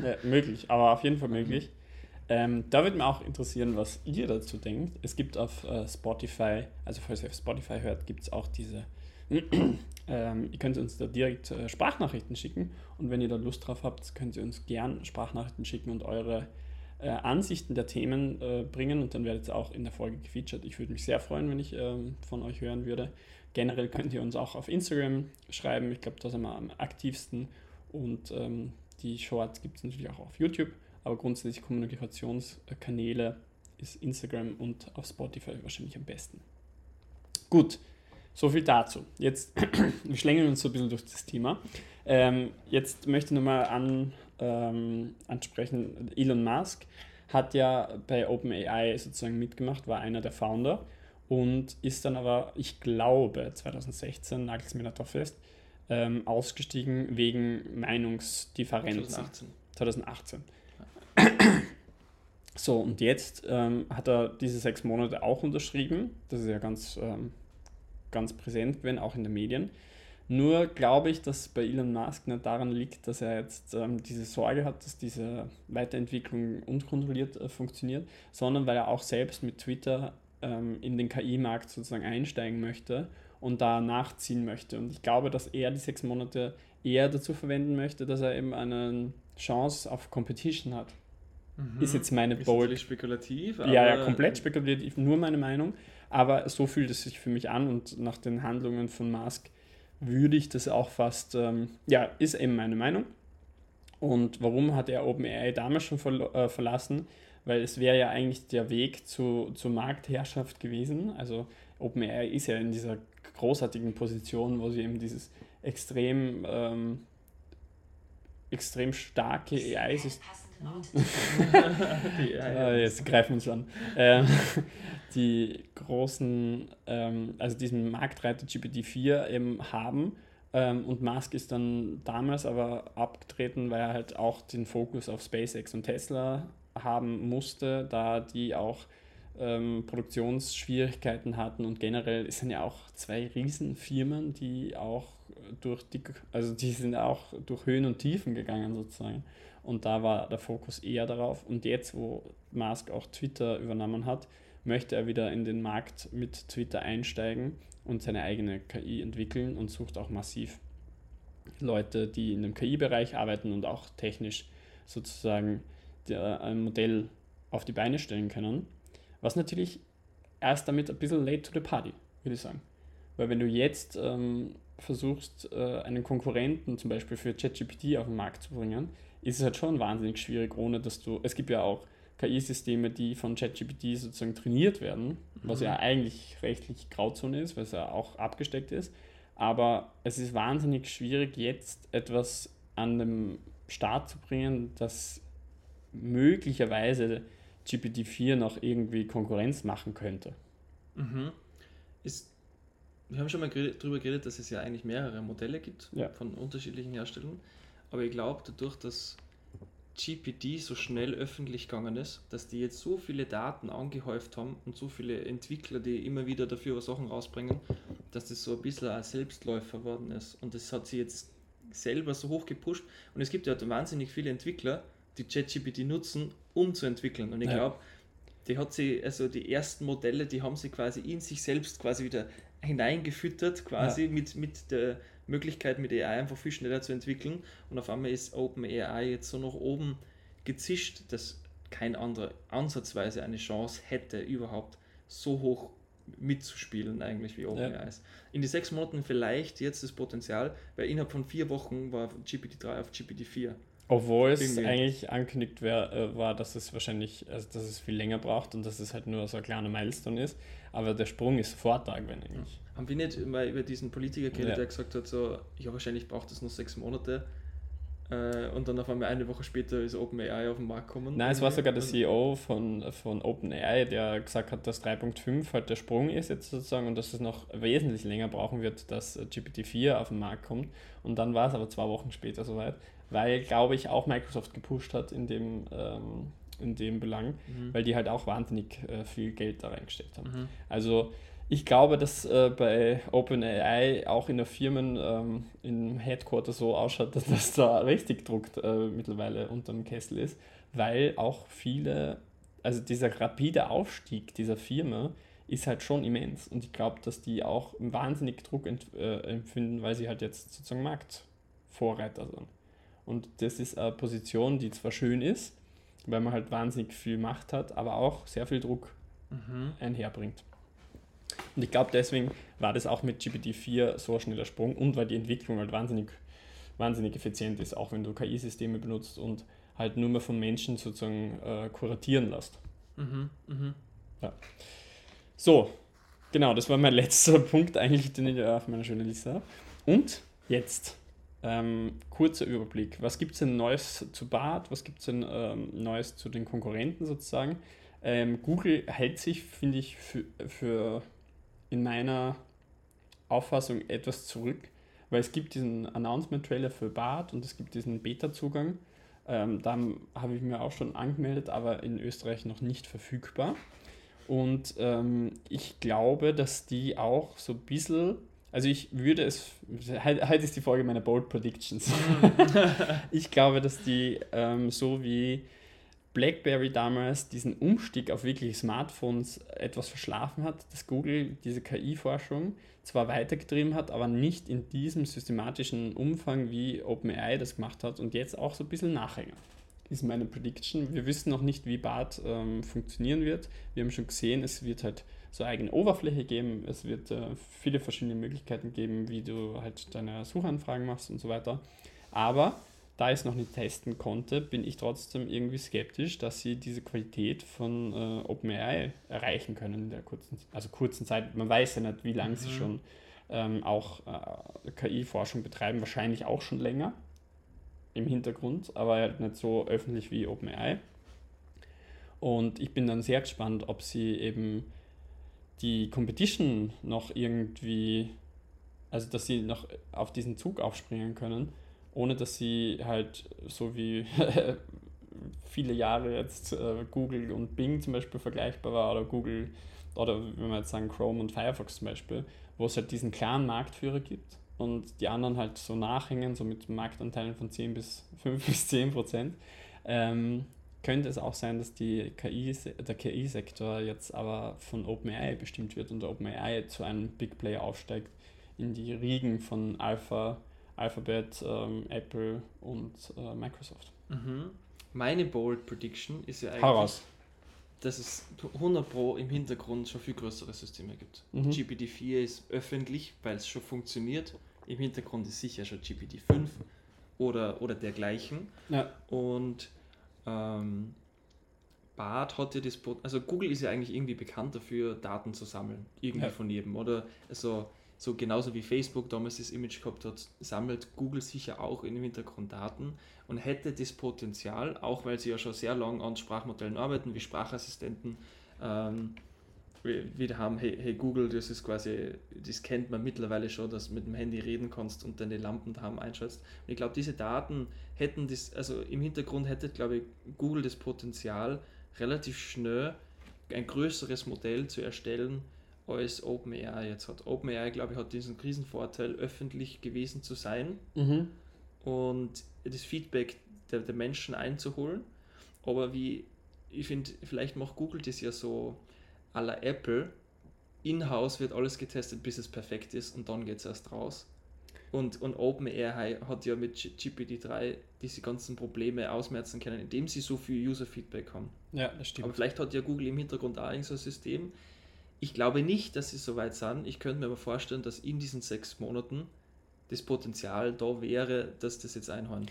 ja, möglich, aber auf jeden Fall möglich. Ähm, da würde mich auch interessieren, was ihr dazu denkt. Es gibt auf äh, Spotify, also falls ihr auf Spotify hört, gibt es auch diese ähm, ihr könnt uns da direkt äh, Sprachnachrichten schicken und wenn ihr da Lust drauf habt, könnt ihr uns gern Sprachnachrichten schicken und eure äh, Ansichten der Themen äh, bringen und dann werdet ihr auch in der Folge gefeatured. Ich würde mich sehr freuen, wenn ich ähm, von euch hören würde. Generell könnt ihr uns auch auf Instagram schreiben. Ich glaube, da sind wir am aktivsten und ähm, die Shorts gibt es natürlich auch auf YouTube, aber grundsätzlich Kommunikationskanäle ist Instagram und auf Spotify wahrscheinlich am besten. Gut, so viel dazu. Jetzt, wir schlängeln uns so ein bisschen durch das Thema. Ähm, jetzt möchte ich nochmal an, ähm, ansprechen, Elon Musk hat ja bei OpenAI sozusagen mitgemacht, war einer der Founder und ist dann aber, ich glaube, 2016, nagelt es mir nicht drauf fest, ähm, ausgestiegen wegen Meinungsdifferenzen. 2018. 2018. So, und jetzt ähm, hat er diese sechs Monate auch unterschrieben. Das ist ja ganz ähm, ganz präsent gewesen, auch in den Medien. Nur glaube ich, dass bei Elon Musk nicht daran liegt, dass er jetzt ähm, diese Sorge hat, dass diese Weiterentwicklung unkontrolliert äh, funktioniert, sondern weil er auch selbst mit Twitter ähm, in den KI-Markt sozusagen einsteigen möchte und da nachziehen möchte. Und ich glaube, dass er die sechs Monate eher dazu verwenden möchte, dass er eben eine Chance auf Competition hat. Mhm. Ist jetzt meine ist bold. spekulativ. Ja, ja, komplett spekulativ, nur meine Meinung. Aber so fühlt es sich für mich an und nach den Handlungen von Musk würde ich das auch fast, ähm, ja, ist eben meine Meinung. Und warum hat er OpenAI damals schon ver äh, verlassen? Weil es wäre ja eigentlich der Weg zu, zur Marktherrschaft gewesen. Also OpenAI ist ja in dieser großartigen Position, wo sie eben dieses extrem, ähm, extrem starke AI-System ah, jetzt greifen uns an. Ähm, die großen, ähm, also diesen Marktreiter GPT-4 eben haben. Ähm, und Musk ist dann damals aber abgetreten, weil er halt auch den Fokus auf SpaceX und Tesla haben musste, da die auch ähm, Produktionsschwierigkeiten hatten und generell sind ja auch zwei Riesenfirmen, die auch durch die, also die sind auch durch Höhen und Tiefen gegangen sozusagen. Und da war der Fokus eher darauf. Und jetzt, wo Musk auch Twitter übernommen hat, möchte er wieder in den Markt mit Twitter einsteigen und seine eigene KI entwickeln und sucht auch massiv Leute, die in dem KI-Bereich arbeiten und auch technisch sozusagen ein Modell auf die Beine stellen können. Was natürlich erst damit ein bisschen late to the party, würde ich sagen. Weil wenn du jetzt ähm, versuchst, äh, einen Konkurrenten zum Beispiel für ChatGPT auf den Markt zu bringen, ist es halt schon wahnsinnig schwierig, ohne dass du, es gibt ja auch KI-Systeme, die von ChatGPT sozusagen trainiert werden, was mhm. ja eigentlich rechtlich Grauzone ist, weil es ja auch abgesteckt ist. Aber es ist wahnsinnig schwierig, jetzt etwas an den Start zu bringen, das möglicherweise GPT-4 noch irgendwie Konkurrenz machen könnte. Mhm. Ist, wir haben schon mal darüber geredet, dass es ja eigentlich mehrere Modelle gibt ja. von unterschiedlichen Herstellern. Aber ich glaube, dadurch, dass GPT so schnell öffentlich gegangen ist, dass die jetzt so viele Daten angehäuft haben und so viele Entwickler, die immer wieder dafür Sachen rausbringen, dass das so ein bisschen ein Selbstläufer worden ist. Und das hat sie jetzt selber so hoch gepusht. Und es gibt ja wahnsinnig viele Entwickler, die ChatGPT nutzen, um zu entwickeln. Und ich ja. glaube, die hat sie, also die ersten Modelle, die haben sie quasi in sich selbst quasi wieder hineingefüttert, quasi ja. mit, mit der Möglichkeit, mit AI einfach viel schneller zu entwickeln. Und auf einmal ist OpenAI jetzt so nach oben gezischt, dass kein anderer ansatzweise eine Chance hätte, überhaupt so hoch mitzuspielen, eigentlich wie OpenAI ja. ist. In die sechs Monaten vielleicht jetzt das Potenzial, weil innerhalb von vier Wochen war GPT-3 auf GPT-4. Obwohl es Irgendwie. eigentlich angekündigt wär, äh, war, dass es wahrscheinlich, also dass es viel länger braucht und dass es halt nur so ein kleiner Milestone ist. Aber der Sprung ist sofort da, wenn eigentlich. Haben wir nicht mal über diesen Politiker geredet, ja. der gesagt hat, so, ja, wahrscheinlich braucht es nur sechs Monate. Äh, und dann auf einmal eine Woche später ist OpenAI auf den Markt gekommen. Nein, es war sogar der CEO von, von OpenAI, der gesagt hat, dass 3.5 halt der Sprung ist jetzt sozusagen und dass es noch wesentlich länger brauchen wird, dass GPT-4 auf den Markt kommt. Und dann war es aber zwei Wochen später soweit. weil, glaube ich, auch Microsoft gepusht hat in dem, ähm, in dem Belang, mhm. weil die halt auch wahnsinnig äh, viel Geld da reingesteckt haben. Mhm. Also ich glaube, dass äh, bei OpenAI auch in der Firmen ähm, im Headquarter so ausschaut, dass das da richtig Druck äh, mittlerweile unterm Kessel ist, weil auch viele, also dieser rapide Aufstieg dieser Firma ist halt schon immens und ich glaube, dass die auch wahnsinnig Druck äh, empfinden, weil sie halt jetzt sozusagen Marktvorreiter sind. Und das ist eine Position, die zwar schön ist, weil man halt wahnsinnig viel Macht hat, aber auch sehr viel Druck mhm. einherbringt. Und ich glaube, deswegen war das auch mit GPT-4 so ein schneller Sprung und weil die Entwicklung halt wahnsinnig, wahnsinnig effizient ist, auch wenn du KI-Systeme benutzt und halt nur mehr von Menschen sozusagen äh, kuratieren lässt. Mhm, mh. Ja. So, genau, das war mein letzter Punkt eigentlich, den ich auf meiner schönen Liste habe. Und jetzt ähm, kurzer Überblick. Was gibt es denn Neues zu BART? Was gibt es denn ähm, Neues zu den Konkurrenten sozusagen? Ähm, Google hält sich, finde ich, für, für in meiner Auffassung etwas zurück, weil es gibt diesen Announcement-Trailer für BART und es gibt diesen Beta-Zugang. Ähm, da habe ich mir auch schon angemeldet, aber in Österreich noch nicht verfügbar. Und ähm, ich glaube, dass die auch so ein bisschen also ich würde es, heute ist die Folge meiner Bold Predictions. ich glaube, dass die ähm, so wie BlackBerry damals diesen Umstieg auf wirklich Smartphones etwas verschlafen hat, dass Google diese KI-Forschung zwar weitergetrieben hat, aber nicht in diesem systematischen Umfang, wie OpenAI das gemacht hat und jetzt auch so ein bisschen nachhängen. Ist meine Prediction. Wir wissen noch nicht, wie BART ähm, funktionieren wird. Wir haben schon gesehen, es wird halt so eine eigene Oberfläche geben. Es wird äh, viele verschiedene Möglichkeiten geben, wie du halt deine Suchanfragen machst und so weiter. Aber da ich es noch nicht testen konnte, bin ich trotzdem irgendwie skeptisch, dass sie diese Qualität von äh, OpenAI erreichen können in der kurzen, also kurzen Zeit. Man weiß ja nicht, wie lange mhm. sie schon ähm, auch äh, KI-Forschung betreiben, wahrscheinlich auch schon länger im Hintergrund, aber halt nicht so öffentlich wie OpenAI. Und ich bin dann sehr gespannt, ob sie eben die Competition noch irgendwie, also dass sie noch auf diesen Zug aufspringen können, ohne dass sie halt so wie viele Jahre jetzt äh, Google und Bing zum Beispiel vergleichbar war oder Google oder wenn wir jetzt sagen Chrome und Firefox zum Beispiel, wo es halt diesen klaren Marktführer gibt und die anderen halt so nachhängen, so mit Marktanteilen von 10 bis 5 bis 10 Prozent. Ähm, könnte es auch sein, dass die KI, der KI-Sektor jetzt aber von OpenAI bestimmt wird und OpenAI zu einem Big Player aufsteigt in die Riegen von Alpha, Alphabet, ähm, Apple und äh, Microsoft. Mhm. Meine Bold Prediction ist ja eigentlich, Heraus. dass es 100 Pro im Hintergrund schon viel größere Systeme gibt. Mhm. GPT-4 ist öffentlich, weil es schon funktioniert. Im Hintergrund ist sicher schon GPT-5 oder, oder dergleichen. Ja. Und ähm, Bart hat ja das, also Google ist ja eigentlich irgendwie bekannt dafür, Daten zu sammeln, irgendwie ja. von jedem, oder? Also so genauso wie Facebook damals das Image gehabt hat, sammelt Google sicher auch im Hintergrund Daten und hätte das Potenzial, auch weil sie ja schon sehr lange an Sprachmodellen arbeiten, wie Sprachassistenten, ähm, wieder haben, hey, hey, Google, das ist quasi, das kennt man mittlerweile schon, dass du mit dem Handy reden kannst und deine Lampen daheim einschaltest. Und ich glaube, diese Daten hätten das, also im Hintergrund hätte, glaube ich, Google das Potenzial, relativ schnell ein größeres Modell zu erstellen, als OpenAI jetzt hat. OpenAI, glaube ich, hat diesen Krisenvorteil, öffentlich gewesen zu sein mhm. und das Feedback der, der Menschen einzuholen. Aber wie, ich finde, vielleicht macht Google das ja so à la Apple, in-house wird alles getestet, bis es perfekt ist und dann geht es erst raus. Und, und OpenAI hat ja mit GPT-3 diese ganzen Probleme ausmerzen können, indem sie so viel User-Feedback haben. Ja, das stimmt. Aber vielleicht hat ja Google im Hintergrund auch so ein System. Ich glaube nicht, dass sie so weit sind. Ich könnte mir aber vorstellen, dass in diesen sechs Monaten das Potenzial da wäre, dass das jetzt einhorn.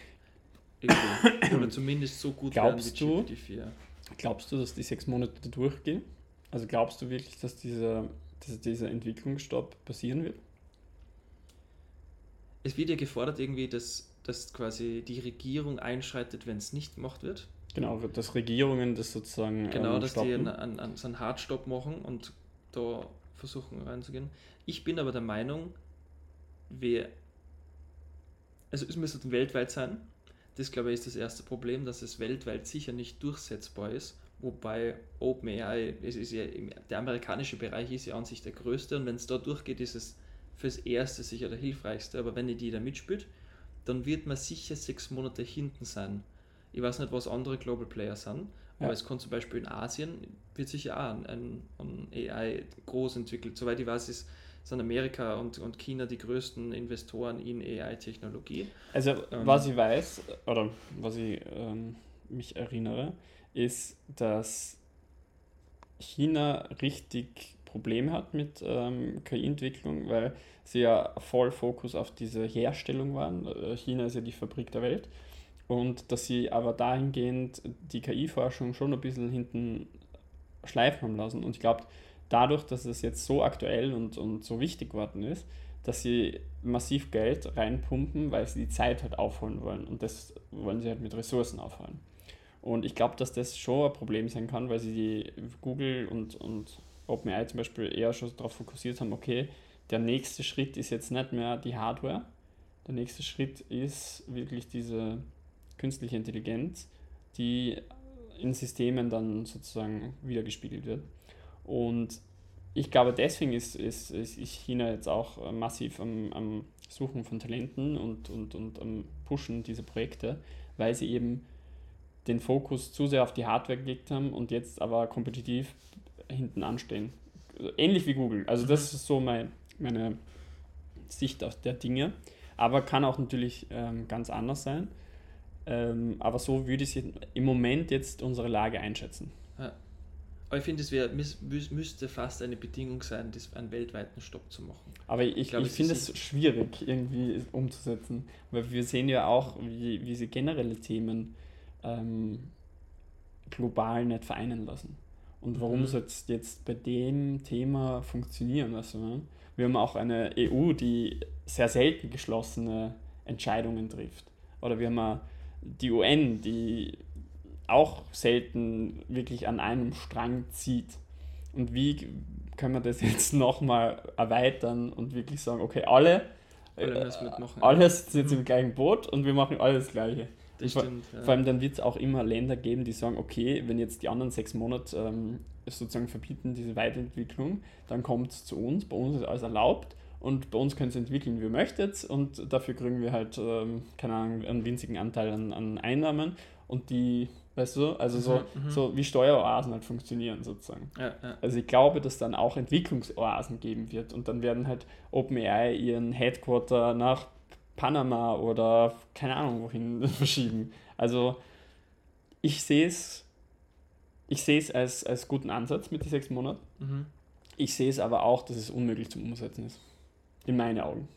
Oder zumindest so gut glaubst werden wie GPT-4. Glaubst du, dass die sechs Monate durchgehen? Also glaubst du wirklich, dass dieser, dass dieser Entwicklungsstopp passieren wird? Es wird ja gefordert irgendwie, dass, dass quasi die Regierung einschreitet, wenn es nicht gemacht wird. Genau, dass Regierungen das sozusagen. Genau, ähm, dass die einen, einen, so einen Hardstop machen und da versuchen reinzugehen. Ich bin aber der Meinung, wir, also es müsste weltweit sein, Das, glaube ich, ist das erste Problem, dass es weltweit sicher nicht durchsetzbar ist. Wobei OpenAI, es ist ja, der amerikanische Bereich ist ja an sich der größte und wenn es da durchgeht, ist es fürs Erste sicher der hilfreichste. Aber wenn nicht jeder mitspielt, dann wird man sicher sechs Monate hinten sein. Ich weiß nicht, was andere Global Player sind, aber ja. es kann zum Beispiel in Asien, wird sicher auch ein, ein, ein AI groß entwickelt. Soweit ich weiß, ist, sind Amerika und, und China die größten Investoren in AI-Technologie. Also, ähm, was ich weiß, oder was ich ähm, mich erinnere, ist, dass China richtig Probleme hat mit ähm, KI-Entwicklung, weil sie ja voll Fokus auf diese Herstellung waren. Äh, China ist ja die Fabrik der Welt. Und dass sie aber dahingehend die KI-Forschung schon ein bisschen hinten schleifen haben lassen. Und ich glaube, dadurch, dass es jetzt so aktuell und, und so wichtig geworden ist, dass sie massiv Geld reinpumpen, weil sie die Zeit halt aufholen wollen. Und das wollen sie halt mit Ressourcen aufholen. Und ich glaube, dass das schon ein Problem sein kann, weil sie die Google und, und OpenAI zum Beispiel eher schon darauf fokussiert haben, okay, der nächste Schritt ist jetzt nicht mehr die Hardware, der nächste Schritt ist wirklich diese künstliche Intelligenz, die in Systemen dann sozusagen wiedergespiegelt wird. Und ich glaube, deswegen ist, ist, ist China jetzt auch massiv am, am Suchen von Talenten und, und, und am Pushen dieser Projekte, weil sie eben den Fokus zu sehr auf die Hardware gelegt haben und jetzt aber kompetitiv hinten anstehen. Ähnlich wie Google. Also das mhm. ist so mein, meine Sicht aus der Dinge. Aber kann auch natürlich ähm, ganz anders sein. Ähm, aber so würde ich im Moment jetzt unsere Lage einschätzen. Ja. Aber ich finde, es wär, müsste fast eine Bedingung sein, das einen weltweiten Stopp zu machen. Aber ich, ich, ich finde es schwierig irgendwie umzusetzen, weil wir sehen ja auch, wie, wie sie generelle Themen ähm, global nicht vereinen lassen. Und warum mhm. soll es jetzt bei dem Thema funktionieren? Also, ne? Wir haben auch eine EU, die sehr selten geschlossene Entscheidungen trifft. Oder wir haben die UN, die auch selten wirklich an einem Strang zieht. Und wie können wir das jetzt nochmal erweitern und wirklich sagen, okay, alle, alle, äh, alle sitzen jetzt im gleichen Boot und wir machen alles Gleiche. Das vor, stimmt, ja. vor allem dann wird es auch immer Länder geben, die sagen, okay, wenn jetzt die anderen sechs Monate ähm, sozusagen verbieten diese Weiterentwicklung, dann kommt es zu uns, bei uns ist alles erlaubt und bei uns können sie entwickeln, wie ihr möchtet und dafür kriegen wir halt, ähm, keine Ahnung, einen winzigen Anteil an, an Einnahmen und die, weißt du, also so, mhm, mhm. so wie Steueroasen halt funktionieren sozusagen. Ja, ja. Also ich glaube, dass dann auch Entwicklungsoasen geben wird und dann werden halt OpenAI ihren Headquarter nach Panama oder keine Ahnung wohin verschieben. Also ich sehe es ich sehe es als, als guten Ansatz mit den sechs Monaten. Mhm. Ich sehe es aber auch, dass es unmöglich zum Umsetzen ist. In meinen Augen.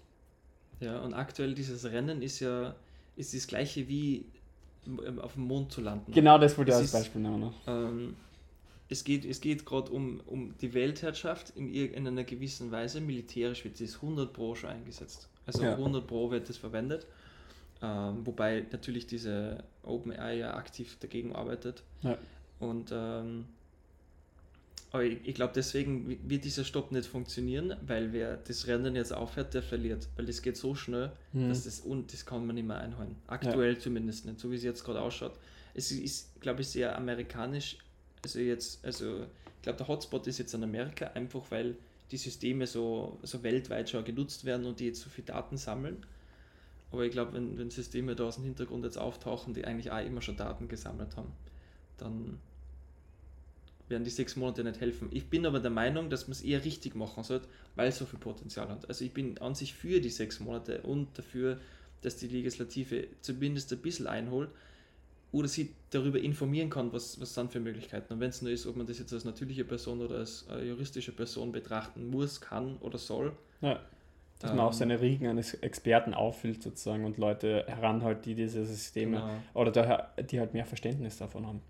Ja, und aktuell dieses Rennen ist ja ist das gleiche wie auf dem Mond zu landen. Genau das wollte ich als Beispiel nehmen. Ähm, es geht, es geht gerade um, um die Weltherrschaft in irgendeiner gewissen Weise. Militärisch wird das 100 Pro schon eingesetzt. Also ja. 100 Pro wird das verwendet. Ähm, wobei natürlich diese OpenAI ja aktiv dagegen arbeitet. Ja. Und ähm, aber ich, ich glaube, deswegen wird dieser Stopp nicht funktionieren, weil wer das Rennen jetzt aufhört, der verliert. Weil das geht so schnell, mhm. dass das und das kann man nicht mehr einholen. Aktuell ja. zumindest nicht, so wie es jetzt gerade ausschaut. Es ist, glaube ich, sehr amerikanisch. Also jetzt, also ich glaube, der Hotspot ist jetzt in Amerika, einfach weil die Systeme so, so weltweit schon genutzt werden und die jetzt so viel Daten sammeln. Aber ich glaube, wenn, wenn Systeme da aus dem Hintergrund jetzt auftauchen, die eigentlich auch immer schon Daten gesammelt haben, dann werden die sechs Monate nicht helfen. Ich bin aber der Meinung, dass man es eher richtig machen sollte, weil es so viel Potenzial hat. Also ich bin an sich für die sechs Monate und dafür, dass die Legislative zumindest ein bisschen einholt, oder sie darüber informieren kann, was, was sind für Möglichkeiten. Und wenn es nur ist, ob man das jetzt als natürliche Person oder als äh, juristische Person betrachten muss, kann oder soll. Ja. Dass ähm, man auch ähm, seine Riegen eines Experten auffüllt sozusagen und Leute heranholt, die diese Systeme genau. oder daher, die halt mehr Verständnis davon haben.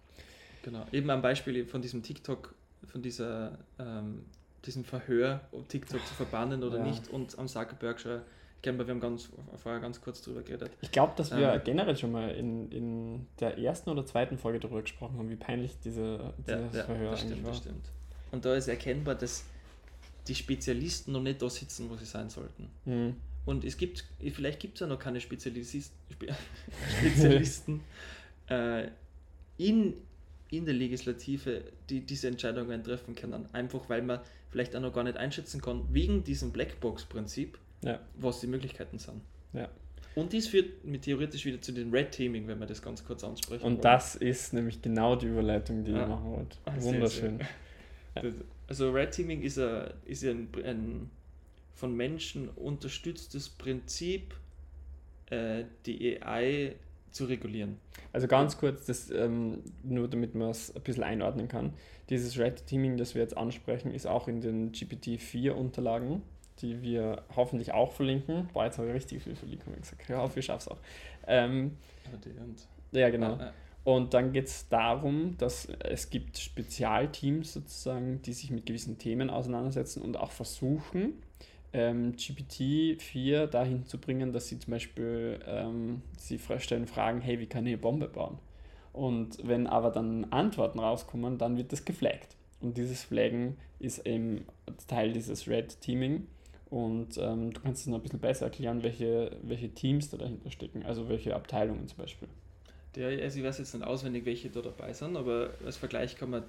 Genau. Eben ein Beispiel von diesem TikTok, von dieser, ähm, diesem Verhör, ob TikTok zu verbannen oder ja. nicht und am Zuckerberg schon wir haben ganz, vorher ganz kurz drüber geredet. Ich glaube, dass wir ähm, generell schon mal in, in der ersten oder zweiten Folge darüber gesprochen haben, wie peinlich diese, dieses ja, Verhör ja, das stimmt, war. Das stimmt. Und da ist erkennbar, dass die Spezialisten noch nicht da sitzen, wo sie sein sollten. Mhm. Und es gibt, vielleicht gibt es ja noch keine Spezialis Spezialisten äh, in, in der Legislative, die diese Entscheidungen treffen können. Einfach weil man vielleicht auch noch gar nicht einschätzen kann, wegen diesem Blackbox-Prinzip, Ja. was die Möglichkeiten sind. Ja. Und dies führt mit theoretisch wieder zu den Red Teaming, wenn wir das ganz kurz ansprechen. Und wollen. das ist nämlich genau die Überleitung, die Ja. ich machen wollte. Ah, sehr, Wunderschön. sehr. Also Red Teaming ist, ein, ist ein, ein von Menschen unterstütztes Prinzip, äh, die AI zu regulieren. Also ganz kurz, das, ähm, nur damit man es ein bisschen einordnen kann. Dieses Red Teaming, das wir jetzt ansprechen, ist auch in den GPT-4-Unterlagen, die wir hoffentlich auch verlinken. Boah, jetzt habe ich richtig viel Verlinkungen gesagt. Ja, hoffe, ich schaffe es auch. Ähm, ja, genau. äh, Und dann geht es darum, dass es gibt Spezialteams sozusagen, die sich mit gewissen Themen auseinandersetzen und auch versuchen, ähm, GPT-4 dahin zu bringen, dass sie zum Beispiel, ähm, sie stellen Fragen, hey, wie kann ich eine Bombe bauen? Und wenn aber dann Antworten rauskommen, dann wird das geflaggt. Und dieses Flaggen ist eben Teil dieses Red Teaming. Und ähm, du kannst es noch ein bisschen besser erklären, welche, welche Teams da dahinter stecken, also welche Abteilungen zum Beispiel. Der, also ich weiß jetzt nicht auswendig, welche da dabei sind, aber als Vergleich kann man,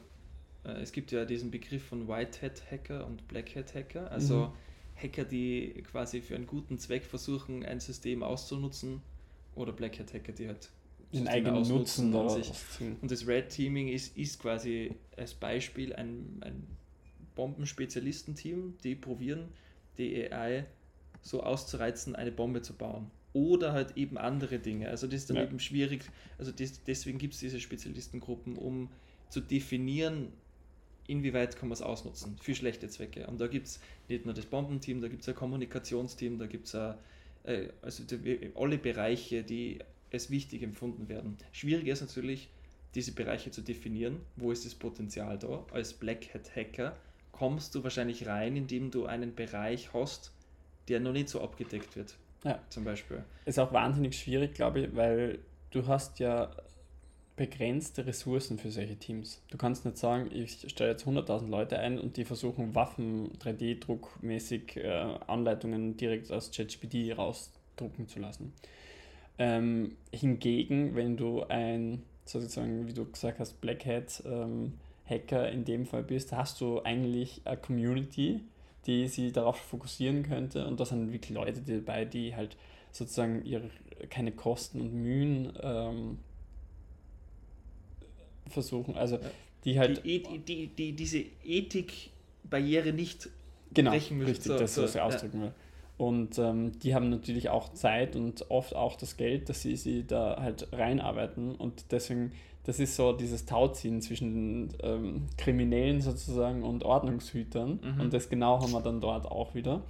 äh, es gibt ja diesen Begriff von White Hat Hacker und Black Hat Hacker, also Mhm. Hacker, die quasi für einen guten Zweck versuchen, ein System auszunutzen, oder Black Hat Hacker, die halt den eigenen Nutzen sich- ziehen. Und das Red Teaming ist, ist quasi als Beispiel ein, ein Bombenspezialistenteam, die probieren, die AI so auszureizen, eine Bombe zu bauen. Oder halt eben andere Dinge. Also das ist dann Ja. eben schwierig. Also das, deswegen gibt es diese Spezialistengruppen, um zu definieren, inwieweit kann man es ausnutzen für schlechte Zwecke. Und da gibt es nicht nur das Bombenteam, da gibt es ein Kommunikationsteam, da gibt es äh, also die, alle Bereiche, die als wichtig empfunden werden. Schwierig ist natürlich, diese Bereiche zu definieren. Wo ist das Potenzial da? Als Black Hat Hacker kommst du wahrscheinlich rein, indem du einen Bereich hast, der noch nicht so abgedeckt wird. Ja. Zum Beispiel. Ist auch wahnsinnig schwierig, glaube ich, weil du hast ja begrenzte Ressourcen für solche Teams. Du kannst nicht sagen, ich stelle jetzt 100.000 Leute ein und die versuchen Waffen 3D-druckmäßig äh, Anleitungen direkt aus ChatGPT rausdrucken zu lassen. Ähm, hingegen, wenn du ein, sozusagen, wie du gesagt hast, Black Hat ähm, Hacker in dem Fall bist, hast du eigentlich eine Community, die sie darauf fokussieren könnte und da sind wirklich Leute dabei, die halt sozusagen ihre, keine Kosten und Mühen ähm, versuchen, also die halt, die, die, die, die, diese Ethikbarriere nicht genau, brechen müssen. richtig, So, das, so, was ich ja. ausdrücken will. Und ähm, die haben natürlich auch Zeit und oft auch das Geld, dass sie sie da halt reinarbeiten. Und deswegen, das ist so dieses Tauziehen zwischen den ähm, Kriminellen sozusagen und Ordnungshütern. Mhm. Und das genau haben wir dann dort auch wieder.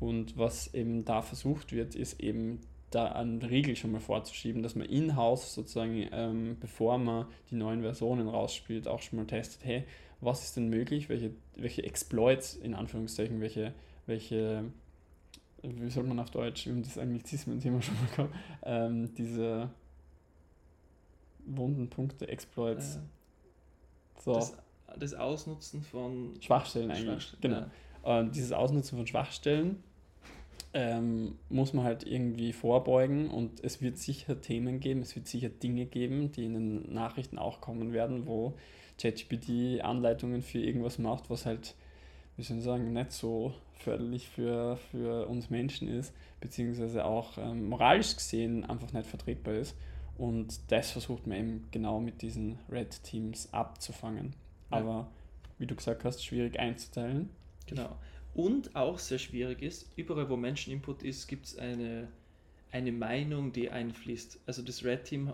Und was eben da versucht wird, ist eben da einen Riegel schon mal vorzuschieben, dass man in-house sozusagen, ähm, bevor man die neuen Versionen rausspielt, auch schon mal testet, hey, was ist denn möglich, welche, welche Exploits, in Anführungszeichen, welche, welche, wie soll man auf Deutsch, wir haben das Anglizismen-Thema schon mal gehabt, ähm, diese wunden Punkte, Exploits, Äh, so, das, das Ausnutzen von Schwachstellen eigentlich, Schwachstellen, genau. ja. Und dieses Ausnutzen von Schwachstellen ähm, muss man halt irgendwie vorbeugen und es wird sicher Themen geben, es wird sicher Dinge geben, die in den Nachrichten auch kommen werden, wo ChatGPT Anleitungen für irgendwas macht, was halt, wie soll ich sagen, nicht so förderlich für, für uns Menschen ist, beziehungsweise auch ähm, moralisch gesehen einfach nicht vertretbar ist. Und das versucht man eben genau mit diesen Red Teams abzufangen. Ja. Aber wie du gesagt hast, schwierig einzuteilen. Genau. Und auch sehr schwierig ist, überall wo Menscheninput ist, gibt es eine, eine Meinung, die einfließt. Also das Red Team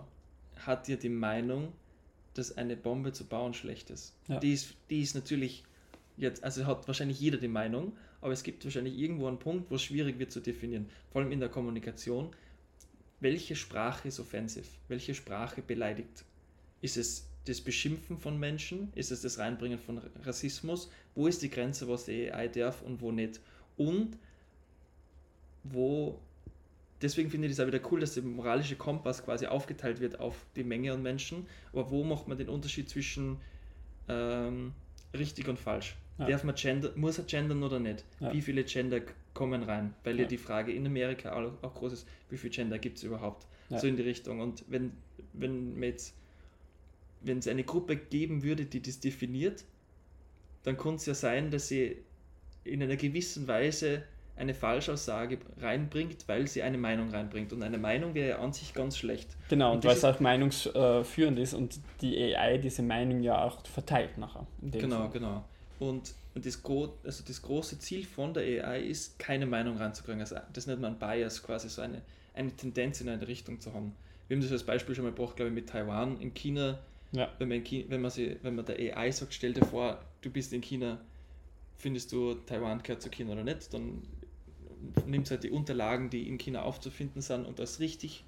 hat ja die Meinung, dass eine Bombe zu bauen schlecht ist. Ja. Die, ist die ist natürlich jetzt, also hat wahrscheinlich jeder die Meinung, aber es gibt wahrscheinlich irgendwo einen Punkt, wo es schwierig wird zu definieren. Vor allem in der Kommunikation. Welche Sprache ist offensiv? Welche Sprache beleidigt? Ist es das Beschimpfen von Menschen? Ist es das Reinbringen von Rassismus? Wo ist die Grenze, was die AI darf und wo nicht? Und wo, deswegen finde ich das auch wieder cool, dass der moralische Kompass quasi aufgeteilt wird auf die Menge an Menschen, aber wo macht man den Unterschied zwischen ähm, richtig und falsch? Ja. Darf man gender, muss er gendern oder nicht? Ja. Wie viele Gender kommen rein, weil ja, ja die Frage in Amerika auch, auch groß ist, wie viel Gender gibt es überhaupt? Ja. So in die Richtung. Und wenn, wenn jetzt, wenn es eine Gruppe geben würde, die das definiert, dann könnte es ja sein, dass sie in einer gewissen Weise eine Falschaussage reinbringt, weil sie eine Meinung reinbringt. Und eine Meinung wäre ja an sich ganz schlecht. Genau, und, und weil es auch meinungsführend ist und die AI diese Meinung ja auch verteilt nachher. Genau, Fall. genau. Und, und das, also das große Ziel von der AI ist, keine Meinung reinzukriegen. Also das nennt man Bias, quasi so eine, eine Tendenz in eine Richtung zu haben. Wir haben das als Beispiel schon mal gebracht, glaube ich, mit Taiwan. In China, ja. wenn, man in China wenn, man sie, wenn man der AI sagt, stell dir vor, du bist in China, findest du Taiwan gehört zu China oder nicht, dann nimmst halt die Unterlagen, die in China aufzufinden sind und das richtig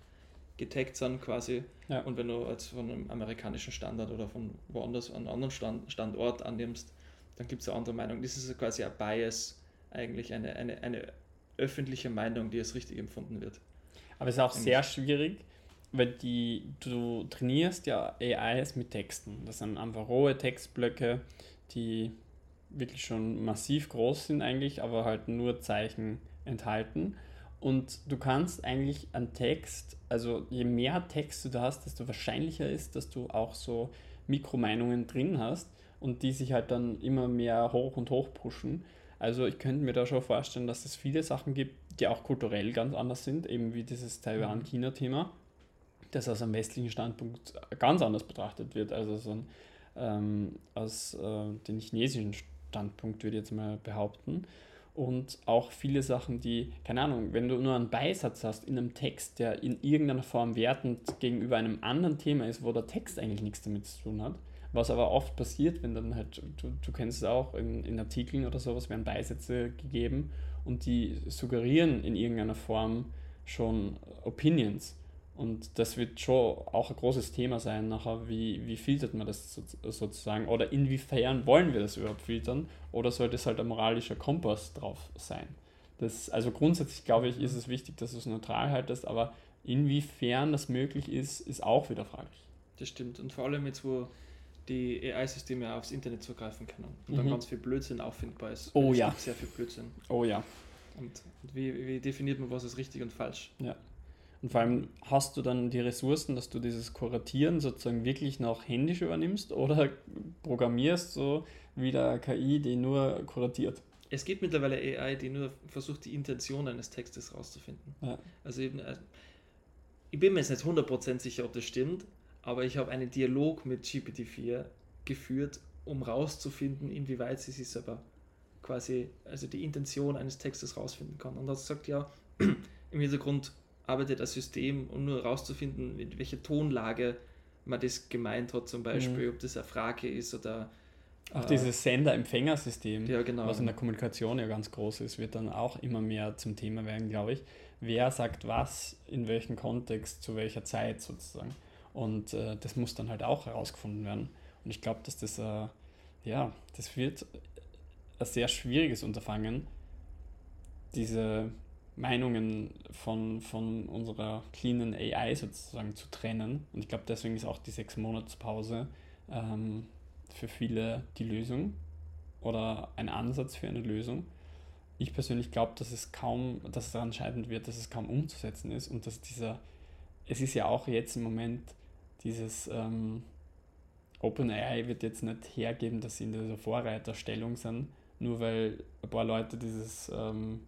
getaggt sind quasi. Ja. Und wenn du als von einem amerikanischen Standard oder von woanders einen anderen Stand, Standort annimmst, dann gibt es eine andere Meinung. Das ist quasi ein Bias, eigentlich eine, eine, eine öffentliche Meinung, die als richtig empfunden wird. Aber es ist auch eigentlich. sehr schwierig, weil die, du trainierst ja AIs mit Texten. Das sind einfach rohe Textblöcke, die wirklich schon massiv groß sind eigentlich, aber halt nur Zeichen enthalten. Und du kannst eigentlich an Text, also je mehr Text du hast, desto wahrscheinlicher ist, dass du auch so Mikromeinungen drin hast und die sich halt dann immer mehr hoch und hoch pushen. Also ich könnte mir da schon vorstellen, dass es viele Sachen gibt, die auch kulturell ganz anders sind, eben wie dieses Taiwan-China-Thema, das aus einem westlichen Standpunkt ganz anders betrachtet wird, also so ein, ähm, aus äh, den chinesischen Standpunkt, würde ich jetzt mal behaupten. Und auch viele Sachen, die, keine Ahnung, wenn du nur einen Beisatz hast in einem Text, der in irgendeiner Form wertend gegenüber einem anderen Thema ist, wo der Text eigentlich nichts damit zu tun hat, was aber oft passiert, wenn dann halt, du, du kennst es auch, in, in Artikeln oder sowas werden Beisätze gegeben und die suggerieren in irgendeiner Form schon Opinions. Und das wird schon auch ein großes Thema sein, nachher, wie, wie filtert man das sozusagen? Oder inwiefern wollen wir das überhaupt filtern? Oder sollte es halt ein moralischer Kompass drauf sein? Das, also grundsätzlich glaube ich, ist es wichtig, dass du es neutral haltest, aber inwiefern das möglich ist, ist auch wieder fraglich. Das stimmt. Und vor allem jetzt, wo die AI-Systeme aufs Internet zugreifen können und mhm. dann ganz viel Blödsinn auffindbar ist. Oh ja. Sehr viel Blödsinn. Oh ja. Und, und wie, wie definiert man, was ist richtig und falsch? Ja. Und vor allem hast du dann die Ressourcen, dass du dieses Kuratieren sozusagen wirklich noch händisch übernimmst oder programmierst so wie der KI, die nur kuratiert. Es gibt mittlerweile AI, die nur versucht, die Intention eines Textes rauszufinden. Ja. Also eben, äh, ich bin mir jetzt nicht 100% sicher, ob das stimmt, aber ich habe einen Dialog mit GPT-4 geführt, um rauszufinden, inwieweit sie sich selber quasi, also die Intention eines Textes rausfinden kann. Und das sagt ja im Hintergrund, arbeitet das System, um nur herauszufinden, in welcher Tonlage man das gemeint hat, zum Beispiel, mhm. ob das eine Frage ist oder. Auch äh, dieses Sender-Empfänger-System, ja, genau. was in der Kommunikation ja ganz groß ist, wird dann auch immer mehr zum Thema werden, glaube ich. Wer sagt was, in welchem Kontext, zu welcher Zeit sozusagen. Und äh, das muss dann halt auch herausgefunden werden. Und ich glaube, dass das, äh, ja, das wird ein sehr schwieriges Unterfangen, diese Meinungen von, von unserer cleanen AI sozusagen zu trennen. Und ich glaube, deswegen ist auch die sechs Monatspause ähm, für viele die Lösung oder ein Ansatz für eine Lösung. Ich persönlich glaube, dass es kaum, dass es daran scheitern wird, dass es kaum umzusetzen ist und dass dieser, es ist ja auch jetzt im Moment dieses ähm, OpenAI wird jetzt nicht hergeben, dass sie in dieser Vorreiterstellung sind, nur weil ein paar Leute dieses ähm,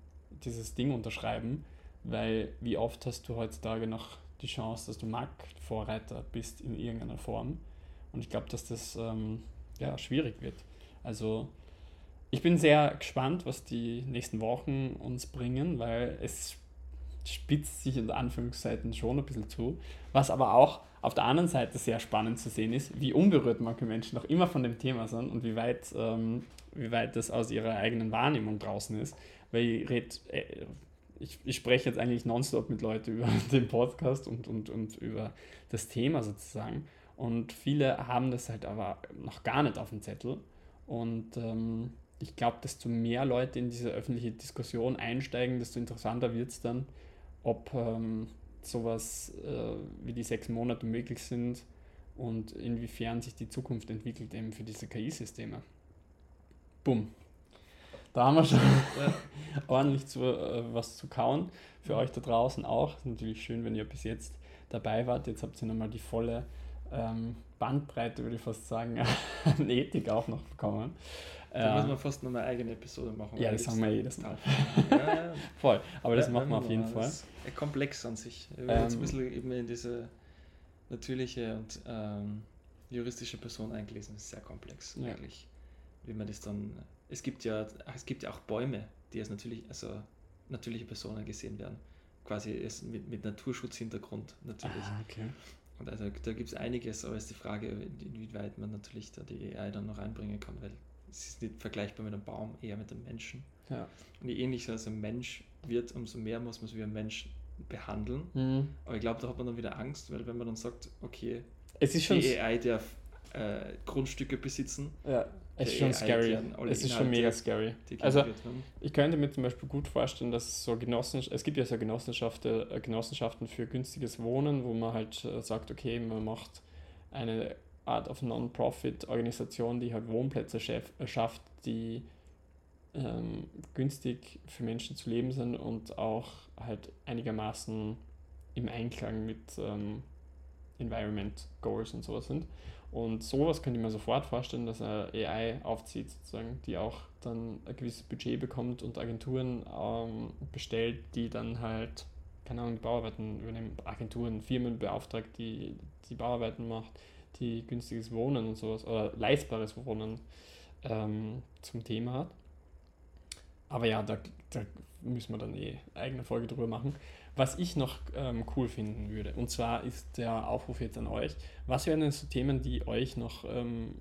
dieses Ding unterschreiben, weil wie oft hast du heutzutage noch die Chance, dass du Marktvorreiter bist in irgendeiner Form. Und ich glaube, dass das ähm, ja, schwierig wird. Also ich bin sehr gespannt, was die nächsten Wochen uns bringen, weil es spitzt sich in Anführungszeichen schon ein bisschen zu. Was aber auch auf der anderen Seite sehr spannend zu sehen ist, wie unberührt manche Menschen noch immer von dem Thema sind und wie weit, ähm, wie weit das aus ihrer eigenen Wahrnehmung draußen ist weil ich red, äh, ich, ich spreche jetzt eigentlich nonstop mit Leuten über den Podcast und, und, und über das Thema sozusagen. Und viele haben das halt aber noch gar nicht auf dem Zettel. Und ähm, ich glaube, desto mehr Leute in diese öffentliche Diskussion einsteigen, desto interessanter wird es dann, ob ähm, sowas äh, wie die sechs Monate möglich sind und inwiefern sich die Zukunft entwickelt eben für diese KI-Systeme. Bumm. da haben wir schon ja. ordentlich zu, äh, was zu kauen. Für euch da draußen auch. Ist natürlich schön, wenn ihr bis jetzt dabei wart. Jetzt habt ihr nochmal die volle ähm, Bandbreite, würde ich fast sagen, an Ethik auch noch bekommen. Da äh, muss man fast noch eine eigene Episode machen. Ja, das haben wir jedes Mal. ja, ja. Voll, aber das ja, machen wir auf jeden Fall. Das ist komplex an sich. Wir ähm, jetzt ein bisschen eben in diese natürliche und ähm, juristische Person eingelesen. Das ist sehr komplex ja. eigentlich. Wie man das dann. Es gibt ja, es gibt ja auch Bäume, die als natürlich, also natürliche Personen gesehen werden. Quasi mit, mit Naturschutzhintergrund natürlich. Ah, okay. Und also da gibt es einiges, aber es ist die Frage, inwieweit man natürlich da die AI dann noch einbringen kann, weil es ist nicht vergleichbar mit einem Baum, eher mit einem Menschen. Ja. Und je ähnlicher als ein Mensch wird, umso mehr muss man es wie ein Mensch behandeln. Mhm. Aber ich glaube, da hat man dann wieder Angst, weil wenn man dann sagt, okay, es ist schon die AI darf äh, Grundstücke besitzen. Ja, es ist schon AI scary. Es ist schon mega scary. Also ich könnte mir zum Beispiel gut vorstellen, dass so Genossenschaften, es gibt ja so Genossenschaften, äh, Genossenschaften für günstiges Wohnen, wo man halt äh, sagt, okay, man macht eine Art of Non-Profit-Organisation, die halt Wohnplätze schafft, die ähm, günstig für Menschen zu leben sind und auch halt einigermaßen im Einklang mit ähm, Environment Goals und sowas sind. Und sowas könnte ich mir sofort vorstellen, dass eine AI aufzieht, sozusagen, die auch dann ein gewisses Budget bekommt und Agenturen ähm, bestellt, die dann halt, keine Ahnung, die Bauarbeiten übernehmen, Agenturen, Firmen beauftragt, die die Bauarbeiten macht, die günstiges Wohnen und sowas oder leistbares Wohnen ähm, zum Thema hat. Aber ja, da, da müssen wir dann eh eigene Folge drüber machen. Was ich noch ähm, cool finden würde, und zwar ist der Aufruf jetzt an euch, was wären denn so Themen, die euch noch ähm,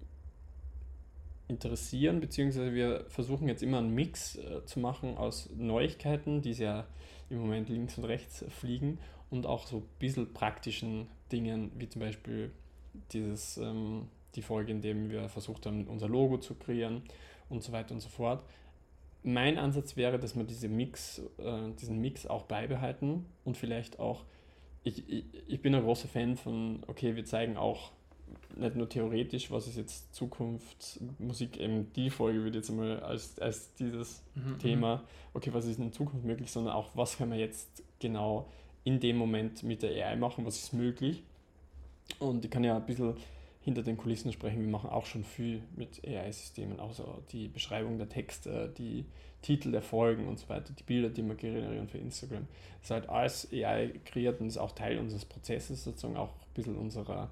interessieren, beziehungsweise wir versuchen jetzt immer einen Mix äh, zu machen aus Neuigkeiten, die ja im Moment links und rechts fliegen, und auch so ein bisschen praktischen Dingen, wie zum Beispiel dieses, ähm, die Folge, in dem wir versucht haben, unser Logo zu kreieren und so weiter und so fort mein Ansatz wäre, dass wir diese Mix, äh, diesen Mix auch beibehalten und vielleicht auch, ich, ich, ich bin ein großer Fan von, okay, wir zeigen auch nicht nur theoretisch, was ist jetzt Zukunft, Musik, eben die Folge wird jetzt einmal als, als dieses mhm, mhm, Thema, okay, was ist in Zukunft möglich, sondern auch, was kann man jetzt genau in dem Moment mit der AI machen, was ist möglich. Und ich kann ja ein bisschen hinter den Kulissen sprechen. Wir machen auch schon viel mit AI-Systemen, also die Beschreibung der Texte, die Titel der Folgen und so weiter, die Bilder, die wir generieren für Instagram. Das ist halt alles AI kreiert und ist auch Teil unseres Prozesses, sozusagen auch ein bisschen unserer,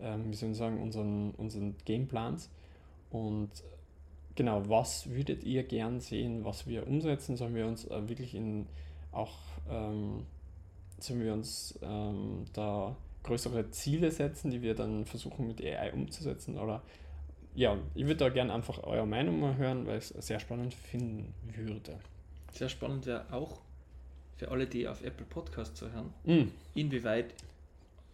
ähm, wie soll ich sagen, unseren, unseren Gameplans. Und genau, was würdet ihr gern sehen, was wir umsetzen? Sollen wir uns äh, wirklich in auch, ähm, sollen wir uns ähm, da größere Ziele setzen, die wir dann versuchen mit AI umzusetzen? Oder ja, ich würde da gerne einfach eure Meinung mal hören, weil ich es sehr spannend finden würde. Sehr spannend wäre auch für alle, die auf Apple Podcasts zu hören, mm. inwieweit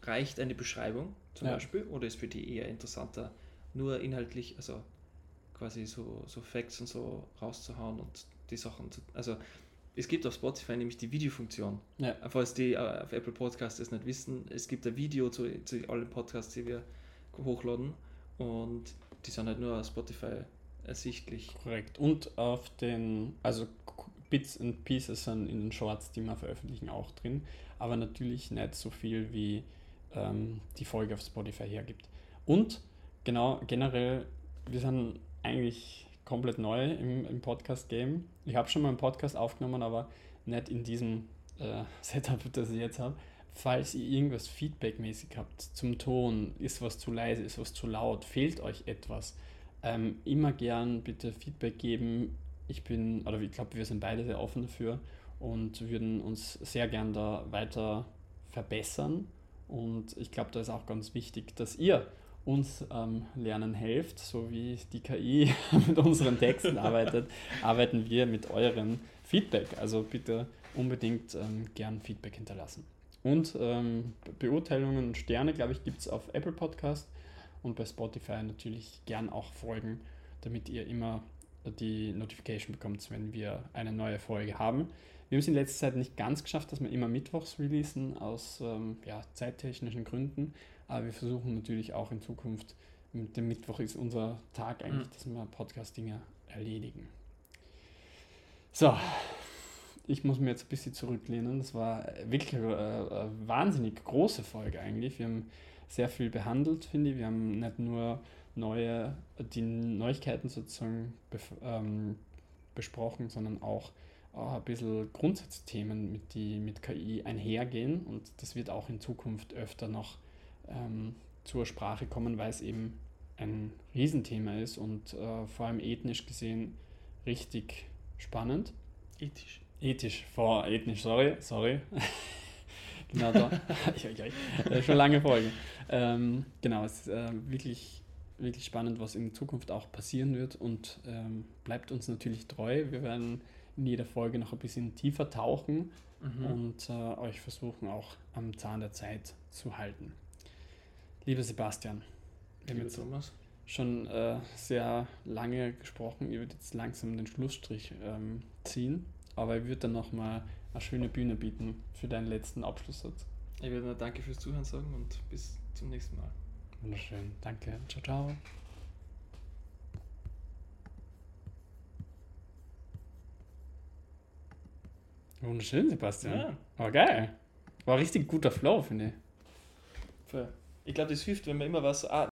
reicht eine Beschreibung zum ja. Beispiel oder ist für die eher interessanter, nur inhaltlich, also quasi so, so Facts und so rauszuhauen und die Sachen zu. Also es gibt auf Spotify nämlich die Videofunktion. Ja. Falls die äh, auf Apple Podcasts es nicht wissen, es gibt ein Video zu, zu allen Podcasts, die wir hochladen und die sind halt nur auf Spotify ersichtlich. Korrekt. Und auf den, also Bits and Pieces sind in den Shorts, die wir veröffentlichen, auch drin, aber natürlich nicht so viel, wie ähm, die Folge auf Spotify hergibt. Und genau, generell, wir sind eigentlich komplett neu im, im Podcast-Game. Ich habe schon mal einen Podcast aufgenommen, aber nicht in diesem äh, Setup, das ich jetzt habe. Falls ihr irgendwas feedbackmäßig habt zum Ton, ist was zu leise, ist was zu laut, fehlt euch etwas, ähm, immer gern bitte Feedback geben. Ich bin, oder ich glaube, wir sind beide sehr offen dafür und würden uns sehr gern da weiter verbessern. Und ich glaube, da ist auch ganz wichtig, dass ihr uns ähm, lernen helft, so wie die KI mit unseren Texten arbeitet, arbeiten wir mit eurem Feedback. Also bitte unbedingt ähm, gern Feedback hinterlassen. Und ähm, Beurteilungen und Sterne, glaube ich, gibt es auf Apple Podcast und bei Spotify natürlich gern auch folgen, damit ihr immer die Notification bekommt, wenn wir eine neue Folge haben. Wir haben es in letzter Zeit nicht ganz geschafft, dass wir immer mittwochs releasen, aus ähm, ja, zeittechnischen Gründen. Aber wir versuchen natürlich auch in Zukunft, mit dem Mittwoch ist unser Tag eigentlich, mhm. dass wir Podcast-Dinge erledigen. So, ich muss mir jetzt ein bisschen zurücklehnen. Das war wirklich eine, eine wahnsinnig große Folge eigentlich. Wir haben sehr viel behandelt, finde ich. Wir haben nicht nur neue, die Neuigkeiten sozusagen ähm, besprochen, sondern auch äh, ein bisschen Grundsatzthemen, mit die mit KI einhergehen. Und das wird auch in Zukunft öfter noch ähm, zur Sprache kommen, weil es eben ein Riesenthema ist und äh, vor allem ethnisch gesehen richtig spannend. Ethisch. Ethisch, vor ethnisch, sorry, sorry. genau da. schon lange Folge. Ähm, genau, es ist äh, wirklich, wirklich spannend, was in Zukunft auch passieren wird und ähm, bleibt uns natürlich treu. Wir werden in jeder Folge noch ein bisschen tiefer tauchen mhm. und äh, euch versuchen auch am Zahn der Zeit zu halten. Lieber Sebastian, wir haben jetzt Thomas. schon äh, sehr lange gesprochen. Ihr würdet jetzt langsam den Schlussstrich ähm, ziehen, aber ich würde dann nochmal eine schöne Bühne bieten für deinen letzten Abschlusssatz. Ich würde nur Danke fürs Zuhören sagen und bis zum nächsten Mal. Wunderschön. Danke. Ciao, ciao. Wunderschön, Sebastian. Ja. War geil. War richtig guter Flow, finde ich. Voll. Ich glaube, das hilft, wenn man immer was. Ah,